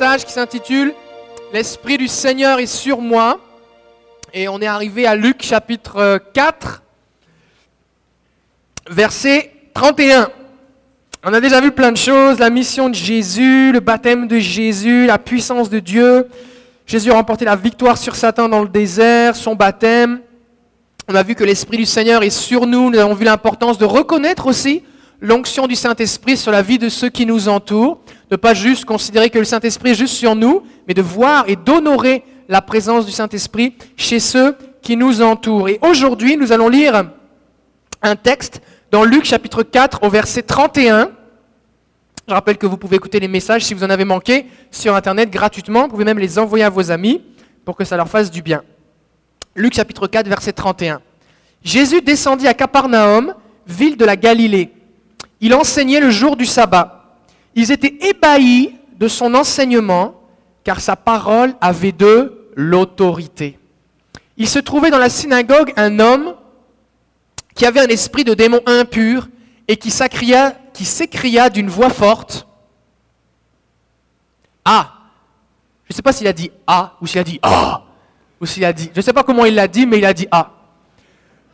message qui s'intitule L'Esprit du Seigneur est sur moi. Et on est arrivé à Luc chapitre 4, verset 31. On a déjà vu plein de choses, la mission de Jésus, le baptême de Jésus, la puissance de Dieu. Jésus a remporté la victoire sur Satan dans le désert, son baptême. On a vu que l'Esprit du Seigneur est sur nous. Nous avons vu l'importance de reconnaître aussi l'onction du Saint-Esprit sur la vie de ceux qui nous entourent, de pas juste considérer que le Saint-Esprit est juste sur nous, mais de voir et d'honorer la présence du Saint-Esprit chez ceux qui nous entourent. Et aujourd'hui, nous allons lire un texte dans Luc chapitre 4 au verset 31. Je rappelle que vous pouvez écouter les messages si vous en avez manqué sur Internet gratuitement. Vous pouvez même les envoyer à vos amis pour que ça leur fasse du bien. Luc chapitre 4 verset 31. Jésus descendit à Capernaum, ville de la Galilée. Il enseignait le jour du sabbat. Ils étaient ébahis de son enseignement, car sa parole avait de l'autorité. Il se trouvait dans la synagogue un homme qui avait un esprit de démon impur et qui s'écria, d'une voix forte Ah Je ne sais pas s'il a dit Ah ou s'il a dit Ah ou s'il a dit. Je ne sais pas comment il l'a dit, mais il a dit Ah.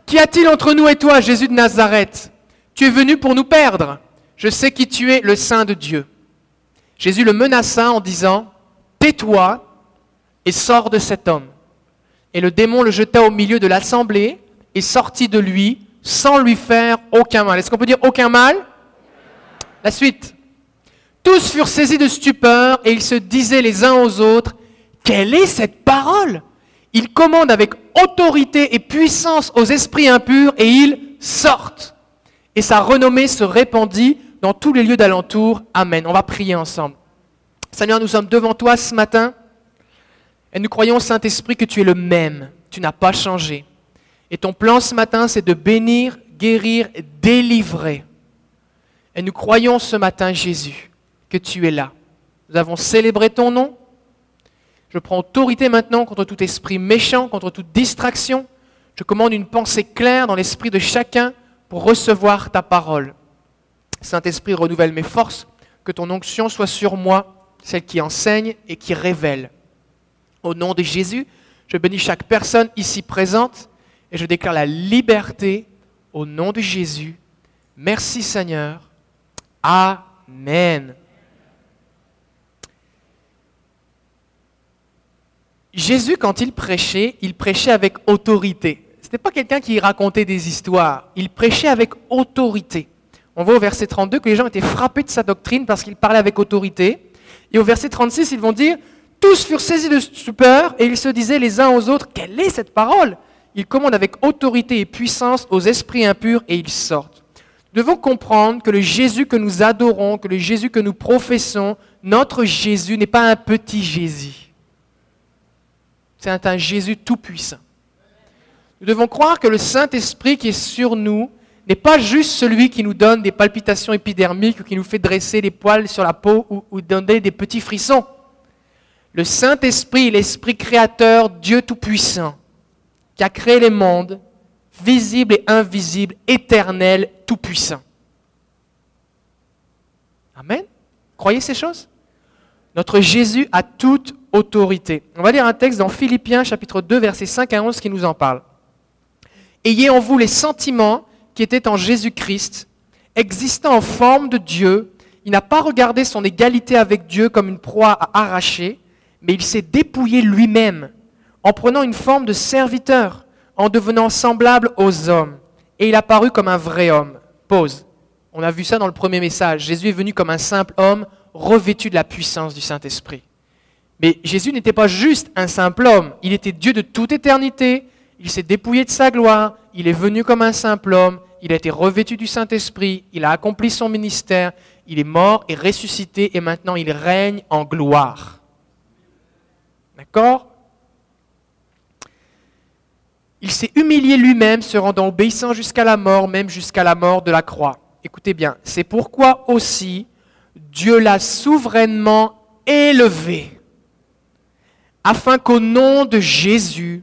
Qu'y a-t-il entre nous et toi, Jésus de Nazareth? Tu es venu pour nous perdre. Je sais qui tu es, le Saint de Dieu. Jésus le menaça en disant, Tais-toi et sors de cet homme. Et le démon le jeta au milieu de l'assemblée et sortit de lui sans lui faire aucun mal. Est-ce qu'on peut dire aucun mal? La suite. Tous furent saisis de stupeur et ils se disaient les uns aux autres, Quelle est cette parole? Il commande avec autorité et puissance aux esprits impurs et ils sortent et sa renommée se répandit dans tous les lieux d'alentour. Amen. On va prier ensemble. Seigneur, nous sommes devant toi ce matin et nous croyons, Saint-Esprit, que tu es le même. Tu n'as pas changé. Et ton plan ce matin, c'est de bénir, guérir, délivrer. Et nous croyons ce matin, Jésus, que tu es là. Nous avons célébré ton nom. Je prends autorité maintenant contre tout esprit méchant, contre toute distraction. Je commande une pensée claire dans l'esprit de chacun recevoir ta parole. Saint-Esprit, renouvelle mes forces, que ton onction soit sur moi, celle qui enseigne et qui révèle. Au nom de Jésus, je bénis chaque personne ici présente et je déclare la liberté au nom de Jésus. Merci Seigneur. Amen. Jésus, quand il prêchait, il prêchait avec autorité n'était pas quelqu'un qui racontait des histoires. Il prêchait avec autorité. On voit au verset 32 que les gens étaient frappés de sa doctrine parce qu'il parlait avec autorité. Et au verset 36, ils vont dire, tous furent saisis de stupeur et ils se disaient les uns aux autres, quelle est cette parole? Il commande avec autorité et puissance aux esprits impurs et ils sortent. Nous devons comprendre que le Jésus que nous adorons, que le Jésus que nous professons, notre Jésus n'est pas un petit Jésus. C'est un Jésus tout-puissant. Nous devons croire que le Saint-Esprit qui est sur nous n'est pas juste celui qui nous donne des palpitations épidermiques ou qui nous fait dresser les poils sur la peau ou, donner des petits frissons. Le Saint-Esprit l'Esprit créateur, Dieu Tout-Puissant, qui a créé les mondes, visibles et invisibles, éternels, Tout-Puissant. Amen. Croyez ces choses? Notre Jésus a toute autorité. On va lire un texte dans Philippiens chapitre 2 versets 5 à 11 qui nous en parle. Ayez en vous les sentiments qui étaient en Jésus-Christ, existant en forme de Dieu. Il n'a pas regardé son égalité avec Dieu comme une proie à arracher, mais il s'est dépouillé lui-même en prenant une forme de serviteur, en devenant semblable aux hommes. Et il a paru comme un vrai homme. Pause. On a vu ça dans le premier message. Jésus est venu comme un simple homme revêtu de la puissance du Saint-Esprit. Mais Jésus n'était pas juste un simple homme, il était Dieu de toute éternité, il s'est dépouillé de sa gloire, il est venu comme un simple homme, il a été revêtu du Saint-Esprit, il a accompli son ministère, il est mort et ressuscité et maintenant il règne en gloire. D'accord? Il s'est humilié lui-même, se rendant obéissant jusqu'à la mort, même jusqu'à la mort de la croix. Écoutez bien, c'est pourquoi aussi Dieu l'a souverainement élevé, afin qu'au nom de Jésus,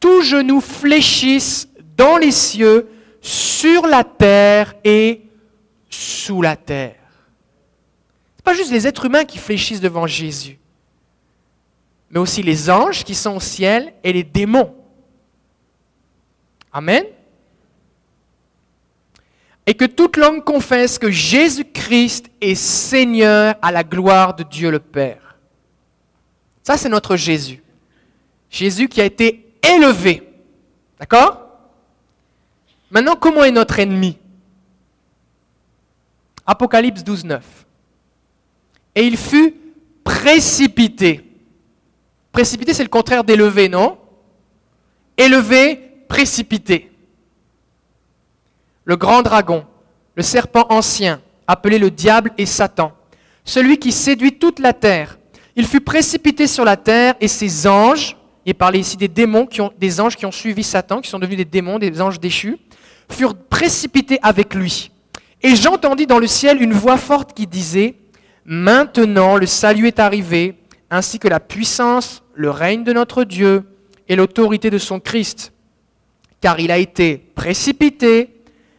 tout genou fléchisse dans les cieux, sur la terre et sous la terre. Ce n'est pas juste les êtres humains qui fléchissent devant Jésus. mais aussi les anges qui sont au ciel et les démons. Amen. Et que toute langue confesse que Jésus-Christ est Seigneur à la gloire de Dieu le Père. Ça, c'est notre Jésus. Jésus qui a été élevé. D'accord? Maintenant, comment est notre ennemi? Apocalypse 12, 9. Et il fut précipité. Précipité, c'est le contraire d'élevé, non? Élevé, précipité. Le grand dragon, le serpent ancien, appelé le diable et Satan, celui qui séduit toute la terre. Il fut précipité sur la terre et ses anges, il parlait ici des démons, qui ont, des anges qui ont suivi Satan, qui sont devenus des démons, des anges déchus, furent précipités avec lui. Et j'entendis dans le ciel une voix forte qui disait, Maintenant le salut est arrivé, ainsi que la puissance, le règne de notre Dieu et l'autorité de son Christ. Car il a été précipité,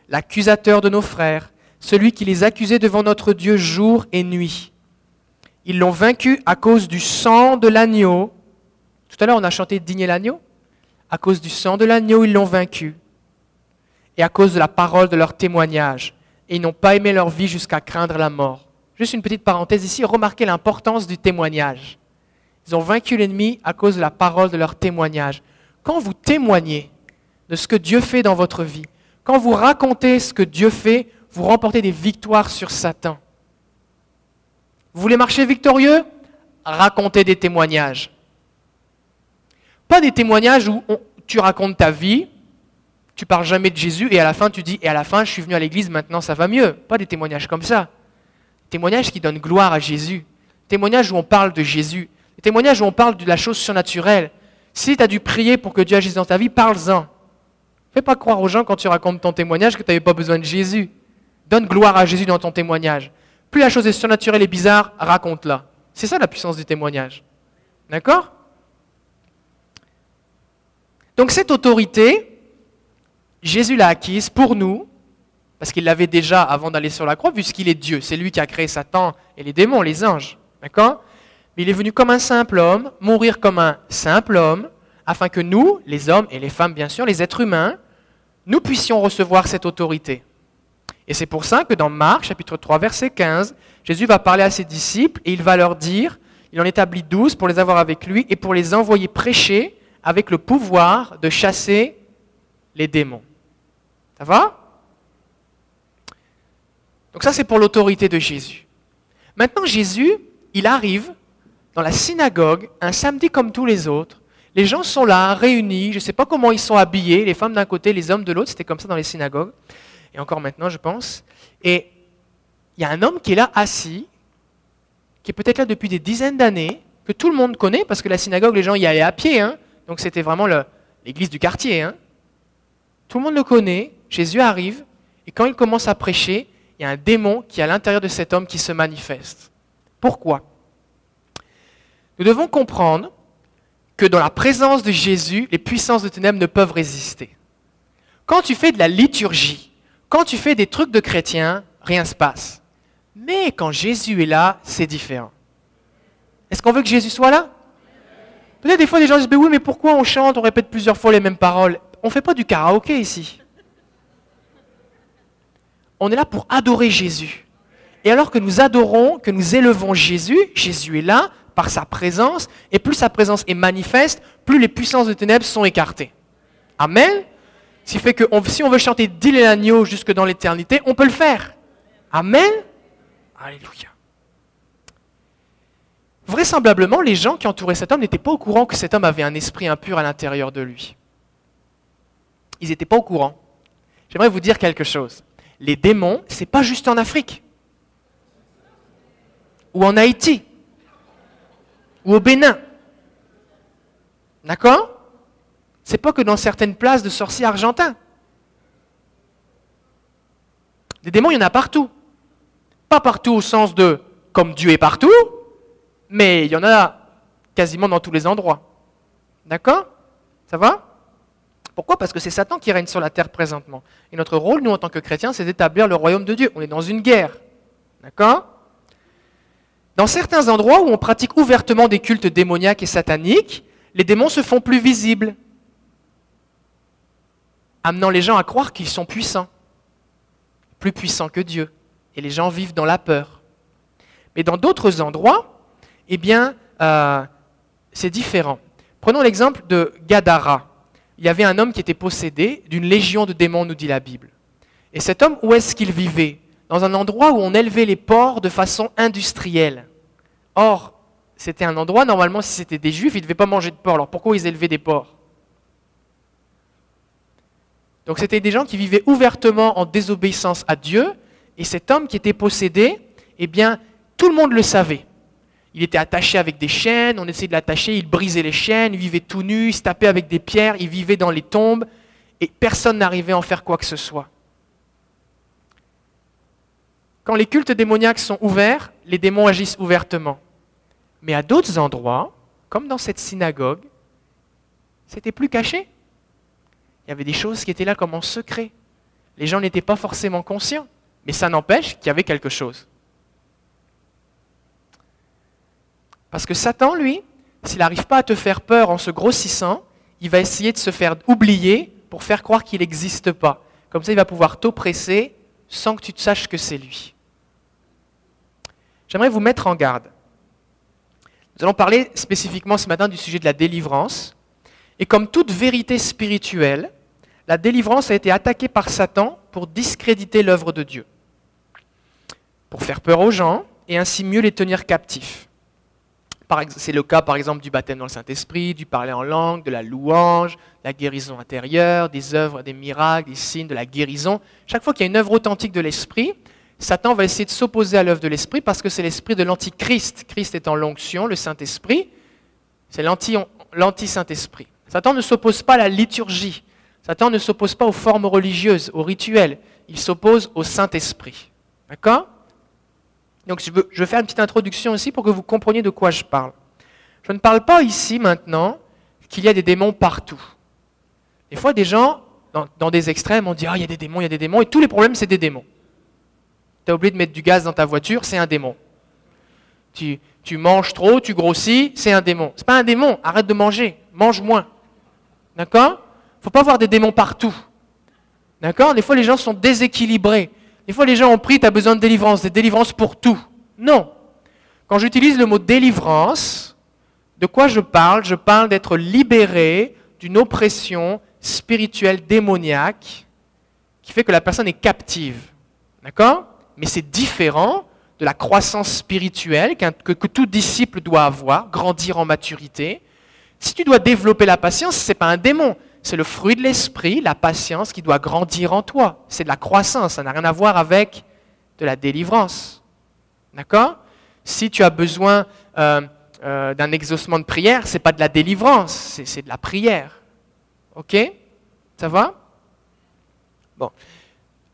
l'accusateur de nos frères, celui qui les accusait devant notre Dieu jour et nuit. Ils l'ont vaincu à cause du sang de l'agneau. Tout à l'heure, on a chanté Digner l'agneau. À cause du sang de l'agneau, ils l'ont vaincu. Et à cause de la parole de leur témoignage. Et ils n'ont pas aimé leur vie jusqu'à craindre la mort. Juste une petite parenthèse ici, remarquez l'importance du témoignage. Ils ont vaincu l'ennemi à cause de la parole de leur témoignage. Quand vous témoignez de ce que Dieu fait dans votre vie, quand vous racontez ce que Dieu fait, vous remportez des victoires sur Satan. Vous voulez marcher victorieux? Racontez des témoignages. Pas des témoignages où tu racontes ta vie, tu parles jamais de Jésus et à la fin tu dis et à la fin je suis venu à l'église, maintenant ça va mieux. Pas des témoignages comme ça. Témoignages qui donnent gloire à Jésus. Témoignages où on parle de Jésus. Témoignages où on parle de la chose surnaturelle. Si tu as dû prier pour que Dieu agisse dans ta vie, parle-en. Fais pas croire aux gens quand tu racontes ton témoignage que tu n'avais pas besoin de Jésus. Donne gloire à Jésus dans ton témoignage. Plus la chose est surnaturelle et bizarre, raconte-la. C'est ça la puissance du témoignage. D'accord? Donc cette autorité, Jésus l'a acquise pour nous parce qu'il l'avait déjà avant d'aller sur la croix, puisqu'il est Dieu. C'est lui qui a créé Satan et les démons, les anges. D'accord? Mais il est venu comme un simple homme, mourir comme un simple homme, afin que nous, les hommes et les femmes, bien sûr, les êtres humains, nous puissions recevoir cette autorité. Et c'est pour ça que dans Marc, chapitre 3, verset 15, Jésus va parler à ses disciples et il va leur dire, il en établit douze pour les avoir avec lui et pour les envoyer prêcher avec le pouvoir de chasser les démons. Ça va? Donc ça, c'est pour l'autorité de Jésus. Maintenant, Jésus, il arrive dans la synagogue un samedi comme tous les autres. Les gens sont là, réunis. Je ne sais pas comment ils sont habillés, les femmes d'un côté, les hommes de l'autre. C'était comme ça dans les synagogues. Et encore maintenant, je pense. Et il y a un homme qui est là assis, qui est peut-être là depuis des dizaines d'années, que tout le monde connaît, parce que la synagogue, les gens y allaient à pied. Hein. Donc c'était vraiment l'église du quartier. Hein. Tout le monde le connaît. Jésus arrive. Et quand il commence à prêcher, il y a un démon qui est à l'intérieur de cet homme qui se manifeste. Pourquoi? Nous devons comprendre que dans la présence de Jésus, les puissances de ténèbres ne peuvent résister. Quand tu fais de la liturgie, quand tu fais des trucs de chrétiens, rien ne se passe. Mais quand Jésus est là, c'est différent. Est-ce qu'on veut que Jésus soit là? Peut-être des fois des gens disent, mais oui, mais pourquoi on chante, on répète plusieurs fois les mêmes paroles? On ne fait pas du karaoké ici on est là pour adorer Jésus. Et alors que nous adorons, que nous élevons Jésus, Jésus est là par sa présence, et plus sa présence est manifeste, plus les puissances de ténèbres sont écartées. Amen. Ce qui fait que si on veut chanter Dile l'agneau jusque dans l'éternité, on peut le faire. Amen. Alléluia. Vraisemblablement, les gens qui entouraient cet homme n'étaient pas au courant que cet homme avait un esprit impur à l'intérieur de lui. Ils n'étaient pas au courant. J'aimerais vous dire quelque chose les démons, c'est pas juste en Afrique, ou en Haïti, ou au Bénin. D'accord? C'est pas que dans certaines places de sorciers argentins. Les démons, il y en a partout. Pas partout au sens de comme Dieu est partout, mais il y en a quasiment dans tous les endroits. D'accord? Ça va? Pourquoi? Parce que c'est Satan qui règne sur la terre présentement. Et notre rôle, nous, en tant que chrétiens, c'est d'établir le royaume de Dieu. On est dans une guerre. D'accord? Dans certains endroits où on pratique ouvertement des cultes démoniaques et sataniques, les démons se font plus visibles, amenant les gens à croire qu'ils sont puissants, plus puissants que Dieu. Et les gens vivent dans la peur. Mais dans d'autres endroits, eh bien, euh, c'est différent. Prenons l'exemple de Gadara. Il y avait un homme qui était possédé d'une légion de démons, nous dit la Bible. Et cet homme, où est-ce qu'il vivait? Dans un endroit où on élevait les porcs de façon industrielle. Or, c'était un endroit, normalement, si c'était des juifs, ils ne devaient pas manger de porc. Alors pourquoi ils élevaient des porcs? Donc c'était des gens qui vivaient ouvertement en désobéissance à Dieu, et cet homme qui était possédé, eh bien, tout le monde le savait. Il était attaché avec des chaînes, on essayait de l'attacher, il brisait les chaînes, il vivait tout nu, il se tapait avec des pierres, il vivait dans les tombes, et personne n'arrivait à en faire quoi que ce soit. Quand les cultes démoniaques sont ouverts, les démons agissent ouvertement. Mais à d'autres endroits, comme dans cette synagogue, c'était plus caché. Il y avait des choses qui étaient là comme en secret. Les gens n'étaient pas forcément conscients, mais ça n'empêche qu'il y avait quelque chose. Parce que Satan, lui, s'il n'arrive pas à te faire peur en se grossissant, il va essayer de se faire oublier pour faire croire qu'il n'existe pas. Comme ça, il va pouvoir t'oppresser sans que tu te saches que c'est lui. J'aimerais vous mettre en garde. Nous allons parler spécifiquement ce matin du sujet de la délivrance. Et comme toute vérité spirituelle, la délivrance a été attaquée par Satan pour discréditer l'œuvre de Dieu, pour faire peur aux gens et ainsi mieux les tenir captifs. C'est le cas par exemple du baptême dans le Saint-Esprit, du parler en langue, de la louange, la guérison intérieure, des œuvres, des miracles, des signes, de la guérison. Chaque fois qu'il y a une œuvre authentique de l'Esprit, Satan va essayer de s'opposer à l'œuvre de l'Esprit parce que c'est l'esprit de l'antichrist. Christ étant l'onction, le Saint-Esprit, c'est l'anti-Saint-Esprit. Satan ne s'oppose pas à la liturgie. Satan ne s'oppose pas aux formes religieuses, aux rituels. Il s'oppose au Saint-Esprit. D'accord? Donc je veux, faire une petite introduction ici pour que vous compreniez de quoi je parle. Je ne parle pas ici maintenant qu'il y a des démons partout. Des fois, des gens, dans, des extrêmes, on dit Ah, il y a des démons, il y a des démons, et tous les problèmes, c'est des démons. Tu as oublié de mettre du gaz dans ta voiture, c'est un démon. Tu, tu manges trop, tu grossis, c'est un démon. C'est pas un démon, arrête de manger, mange moins. D'accord? Faut pas avoir des démons partout. D'accord? Des fois, les gens sont déséquilibrés. Des fois, les gens ont pris, tu as besoin de délivrance, des délivrances pour tout. Non. Quand j'utilise le mot délivrance, de quoi je parle? Je parle d'être libéré d'une oppression spirituelle démoniaque qui fait que la personne est captive. D'accord? Mais c'est différent de la croissance spirituelle que, que, tout disciple doit avoir, grandir en maturité. Si tu dois développer la patience, ce n'est pas un démon, c'est le fruit de l'esprit, la patience qui doit grandir en toi. C'est de la croissance, ça n'a rien à voir avec de la délivrance. D'accord? Si tu as besoin euh, euh, d'un exaucement de prière, ce n'est pas de la délivrance, c'est de la prière. Ok? Ça va? Bon.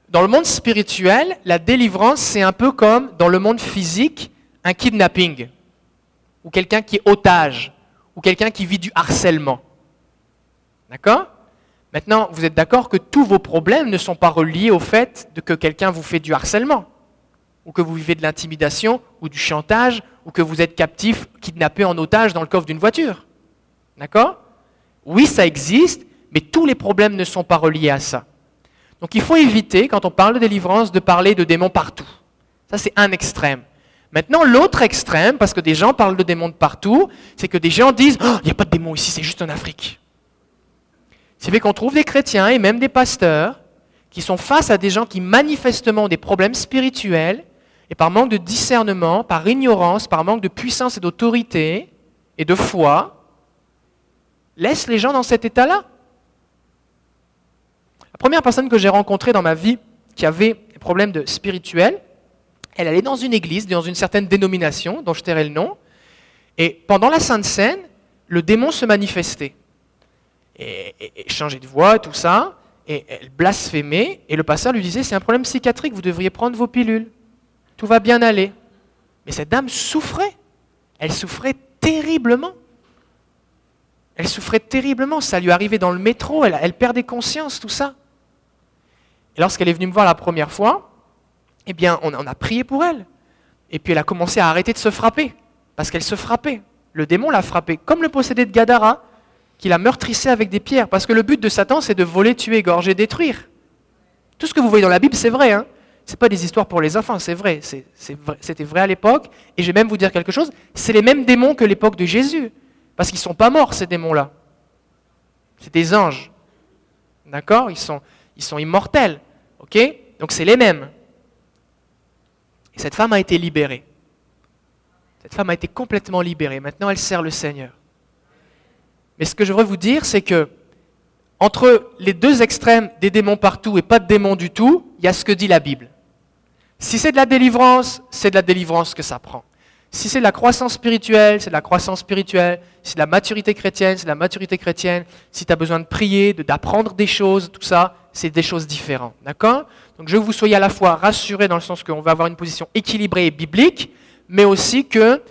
Dans le monde spirituel, la délivrance, c'est un peu comme dans le monde physique, un kidnapping, ou quelqu'un qui est otage, ou quelqu'un qui vit du harcèlement. D'accord? Maintenant, vous êtes d'accord que tous vos problèmes ne sont pas reliés au fait que quelqu'un vous fait du harcèlement, ou que vous vivez de l'intimidation, ou du chantage, ou que vous êtes captif, kidnappé en otage dans le coffre d'une voiture. D'accord? Oui, ça existe, mais tous les problèmes ne sont pas reliés à ça. Donc il faut éviter, quand on parle de délivrance, de parler de démons partout. Ça, c'est un extrême. Maintenant, l'autre extrême, parce que des gens parlent de démons de partout, c'est que des gens disent oh, Il n'y a pas de démons ici, c'est juste en Afrique. C'est fait qu'on trouve des chrétiens et même des pasteurs qui sont face à des gens qui manifestement ont des problèmes spirituels et par manque de discernement, par ignorance, par manque de puissance et d'autorité et de foi, laissent les gens dans cet état-là. La première personne que j'ai rencontrée dans ma vie qui avait des problèmes de spirituels, elle allait dans une église, dans une certaine dénomination, dont je tairai le nom, et pendant la Sainte Seine, le démon se manifestait et, changer de voix, tout ça, et elle blasphémait, et le pasteur lui disait, c'est un problème psychiatrique, vous devriez prendre vos pilules, tout va bien aller. Mais cette dame souffrait, elle souffrait terriblement. Elle souffrait terriblement, ça lui arrivait dans le métro, elle, perdait conscience, tout ça. Et lorsqu'elle est venue me voir la première fois, eh bien, on, a prié pour elle. Et puis elle a commencé à arrêter de se frapper, parce qu'elle se frappait. Le démon l'a frappée, comme le possédé de Gadara, qui la meurtrissait avec des pierres. Parce que le but de Satan, c'est de voler, tuer, égorger, détruire. Tout ce que vous voyez dans la Bible, c'est vrai. Hein ce pas des histoires pour les enfants, c'est vrai. C'était vrai à l'époque. Et je vais même vous dire quelque chose, c'est les mêmes démons que l'époque de Jésus. Parce qu'ils ne sont pas morts, ces démons-là. C'est des anges. D'accord? Ils sont, ils sont immortels. OK? Donc c'est les mêmes. Et cette femme a été libérée. Cette femme a été complètement libérée. Maintenant, elle sert le Seigneur. Mais ce que je voudrais vous dire, c'est que entre les deux extrêmes des démons partout et pas de démons du tout, il y a ce que dit la Bible. Si c'est de la délivrance, c'est de la délivrance que ça prend. Si c'est de la croissance spirituelle, c'est de la croissance spirituelle. Si c'est de la maturité chrétienne, c'est de la maturité chrétienne. Si tu as besoin de prier, d'apprendre des choses, tout ça, c'est des choses différentes. D'accord? Donc je veux que vous soyez à la fois rassurés dans le sens qu'on va avoir une position équilibrée et biblique, mais aussi que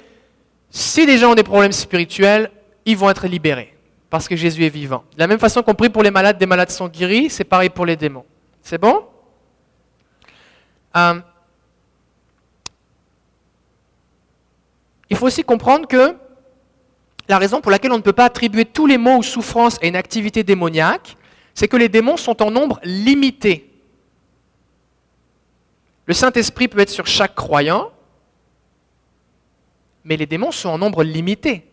si des gens ont des problèmes spirituels, ils vont être libérés parce que Jésus est vivant. De la même façon qu'on prie pour les malades, des malades sont guéris, c'est pareil pour les démons. C'est bon? Euh, Il faut aussi comprendre que la raison pour laquelle on ne peut pas attribuer tous les maux ou souffrances à une activité démoniaque, c'est que les démons sont en nombre limité. Le Saint-Esprit peut être sur chaque croyant, mais les démons sont en nombre limité.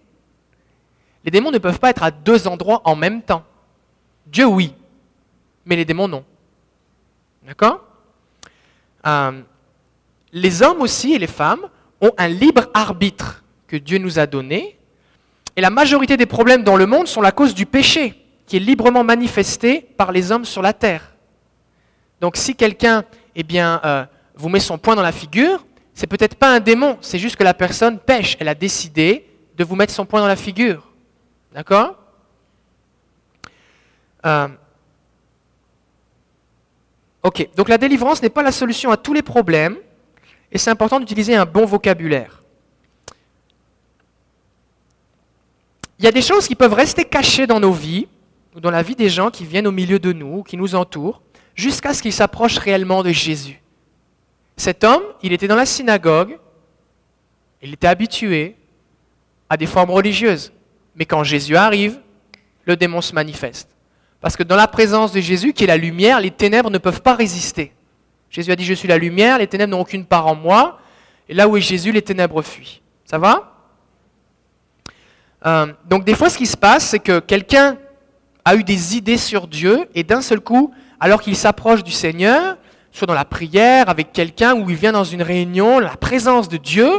Les démons ne peuvent pas être à deux endroits en même temps. Dieu, oui, mais les démons, non. D'accord? Euh, Les hommes aussi et les femmes ont un libre arbitre que Dieu nous a donné, et la majorité des problèmes dans le monde sont la cause du péché, qui est librement manifesté par les hommes sur la terre. Donc si quelqu'un eh bien, euh, vous met son poing dans la figure, c'est peut-être pas un démon, c'est juste que la personne pêche. Elle a décidé de vous mettre son poing dans la figure. D'accord? Euh, Ok, donc la délivrance n'est pas la solution à tous les problèmes, et c'est important d'utiliser un bon vocabulaire. Il y a des choses qui peuvent rester cachées dans nos vies, ou dans la vie des gens qui viennent au milieu de nous, qui nous entourent, jusqu'à ce qu'ils s'approchent réellement de Jésus. Cet homme, il était dans la synagogue, il était habitué à des formes religieuses. Mais quand Jésus arrive, le démon se manifeste. Parce que dans la présence de Jésus, qui est la lumière, les ténèbres ne peuvent pas résister. Jésus a dit, je suis la lumière, les ténèbres n'ont aucune part en moi. Et là où est Jésus, les ténèbres fuient. Ça va? Euh, Donc des fois, ce qui se passe, c'est que quelqu'un a eu des idées sur Dieu, et d'un seul coup, alors qu'il s'approche du Seigneur, soit dans la prière, avec quelqu'un, ou il vient dans une réunion, la présence de Dieu,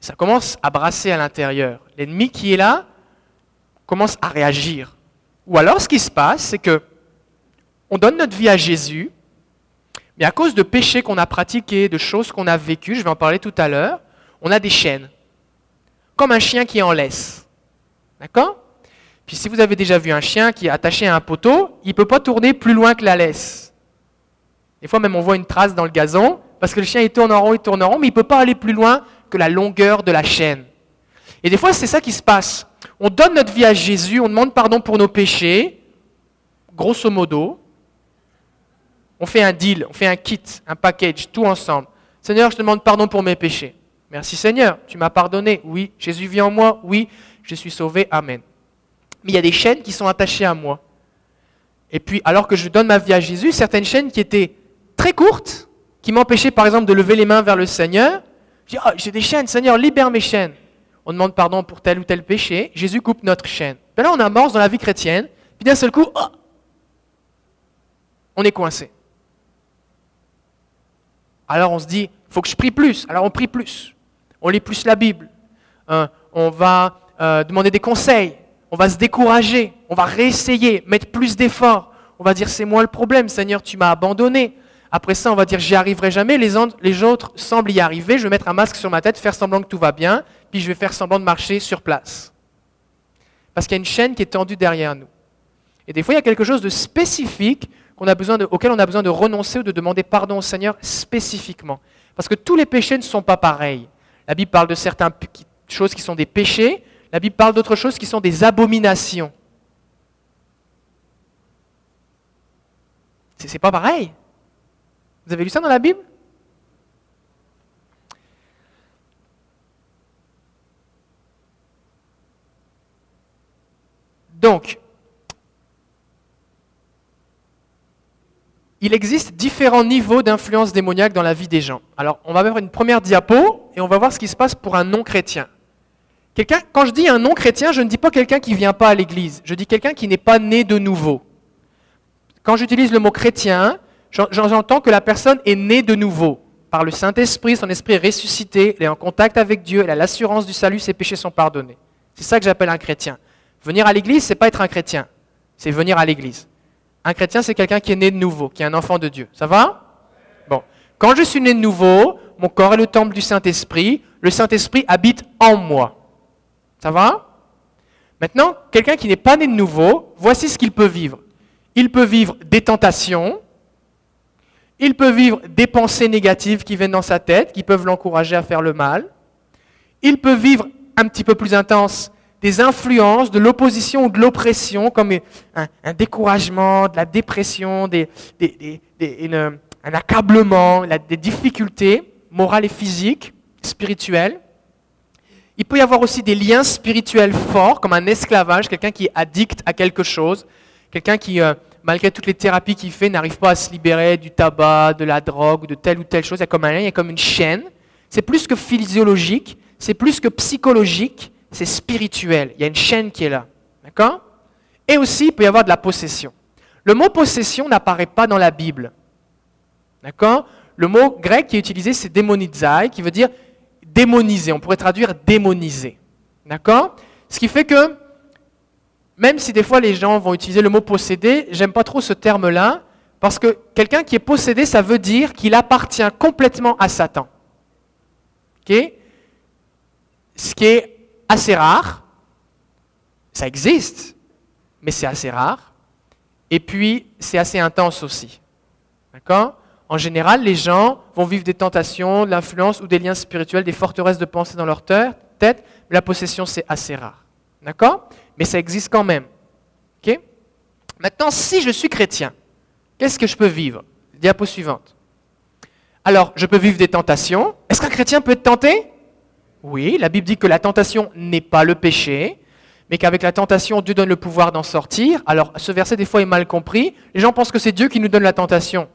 ça commence à brasser à l'intérieur. L'ennemi qui est là commence à réagir. Ou alors ce qui se passe, c'est que on donne notre vie à Jésus, mais à cause de péchés qu'on a pratiqués, de choses qu'on a vécues, je vais en parler tout à l'heure, on a des chaînes. Comme un chien qui en laisse. D'accord? Puis si vous avez déjà vu un chien qui est attaché à un poteau, il ne peut pas tourner plus loin que la laisse. Des fois même on voit une trace dans le gazon, parce que le chien il tourne en rond, il tourne en rond, mais il ne peut pas aller plus loin que la longueur de la chaîne. Et des fois, c'est ça qui se passe. On donne notre vie à Jésus, on demande pardon pour nos péchés, grosso modo. On fait un deal, on fait un kit, un package, tout ensemble. Seigneur, je demande pardon pour mes péchés. Merci Seigneur, tu m'as pardonné. Oui, Jésus vit en moi. Oui, je suis sauvé. Amen. Mais il y a des chaînes qui sont attachées à moi. Et puis, alors que je donne ma vie à Jésus, certaines chaînes qui étaient très courtes, qui m'empêchaient par exemple de lever les mains vers le Seigneur, je dis, oh, j'ai des chaînes, Seigneur, libère mes chaînes. On demande pardon pour tel ou tel péché, Jésus coupe notre chaîne. Puis là, on amorce dans la vie chrétienne, puis d'un seul coup, oh, on est coincé. Alors on se dit, il faut que je prie plus. Alors on prie plus. On lit plus la Bible. Euh, on va euh, demander des conseils. On va se décourager. On va réessayer, mettre plus d'efforts. On va dire, c'est moi le problème, Seigneur, tu m'as abandonné. Après ça, on va dire j'y arriverai jamais. Les, les autres semblent y arriver. Je vais mettre un masque sur ma tête, faire semblant que tout va bien, puis je vais faire semblant de marcher sur place. Parce qu'il y a une chaîne qui est tendue derrière nous. Et des fois, il y a quelque chose de spécifique a besoin auquel on a besoin de renoncer ou de demander pardon au Seigneur spécifiquement. Parce que tous les péchés ne sont pas pareils. La Bible parle de certaines choses qui sont des péchés. La Bible parle d'autres choses qui sont des abominations. C'est pas pareil. Vous avez lu ça dans la Bible? Donc, il existe différents niveaux d'influence démoniaque dans la vie des gens. Alors, on va voir une première diapo et on va voir ce qui se passe pour un non-chrétien. Quand je dis un non-chrétien, je ne dis pas quelqu'un qui ne vient pas à l'église. Je dis quelqu'un qui n'est pas né de nouveau. Quand j'utilise le mot chrétien, j'entends que la personne est née de nouveau. Par le Saint-Esprit, son esprit est ressuscité, elle est en contact avec Dieu, elle a l'assurance du salut, ses péchés sont pardonnés. C'est ça que j'appelle un chrétien. Venir à l'église, c'est pas être un chrétien, c'est venir à l'église. Un chrétien, c'est quelqu'un qui est né de nouveau, qui est un enfant de Dieu. Ça va? Bon. Quand je suis né de nouveau, mon corps est le temple du Saint-Esprit, le Saint-Esprit habite en moi. Ça va? Maintenant, quelqu'un qui n'est pas né de nouveau, voici ce qu'il peut vivre. Il peut vivre des tentations, il peut vivre des pensées négatives qui viennent dans sa tête, qui peuvent l'encourager à faire le mal. Il peut vivre un petit peu plus intense des influences, de l'opposition ou de l'oppression, comme un, découragement, de la dépression, des, un accablement, des difficultés morales et physiques, spirituelles. Il peut y avoir aussi des liens spirituels forts, comme un esclavage, quelqu'un qui est addict à quelque chose, quelqu'un qui, euh, malgré toutes les thérapies qu'il fait, n'arrive pas à se libérer du tabac, de la drogue, de telle ou telle chose. Il y a comme un lien, il y a comme une chaîne. C'est plus que physiologique, c'est plus que psychologique, c'est spirituel. Il y a une chaîne qui est là. D'accord? Et aussi, il peut y avoir de la possession. Le mot possession n'apparaît pas dans la Bible. D'accord? Le mot grec qui est utilisé, c'est démonizai, qui veut dire démoniser. On pourrait traduire démoniser. D'accord? Ce qui fait que, même si des fois les gens vont utiliser le mot posséder, j'aime pas trop ce terme-là, parce que quelqu'un qui est possédé, ça veut dire qu'il appartient complètement à Satan. Ok? Ce qui est assez rare. Ça existe, mais c'est assez rare. Et puis, c'est assez intense aussi. D'accord? En général, les gens vont vivre des tentations, de l'influence ou des liens spirituels, des forteresses de pensée dans leur tête, mais la possession, c'est assez rare. D'accord? Mais ça existe quand même. OK? Maintenant, si je suis chrétien, qu'est-ce que je peux vivre? Diapo suivante. Alors, je peux vivre des tentations. Est-ce qu'un chrétien peut être tenté? Oui, la Bible dit que la tentation n'est pas le péché, mais qu'avec la tentation, Dieu donne le pouvoir d'en sortir. Alors, ce verset, des fois, est mal compris. Les gens pensent que c'est Dieu qui nous donne la tentation.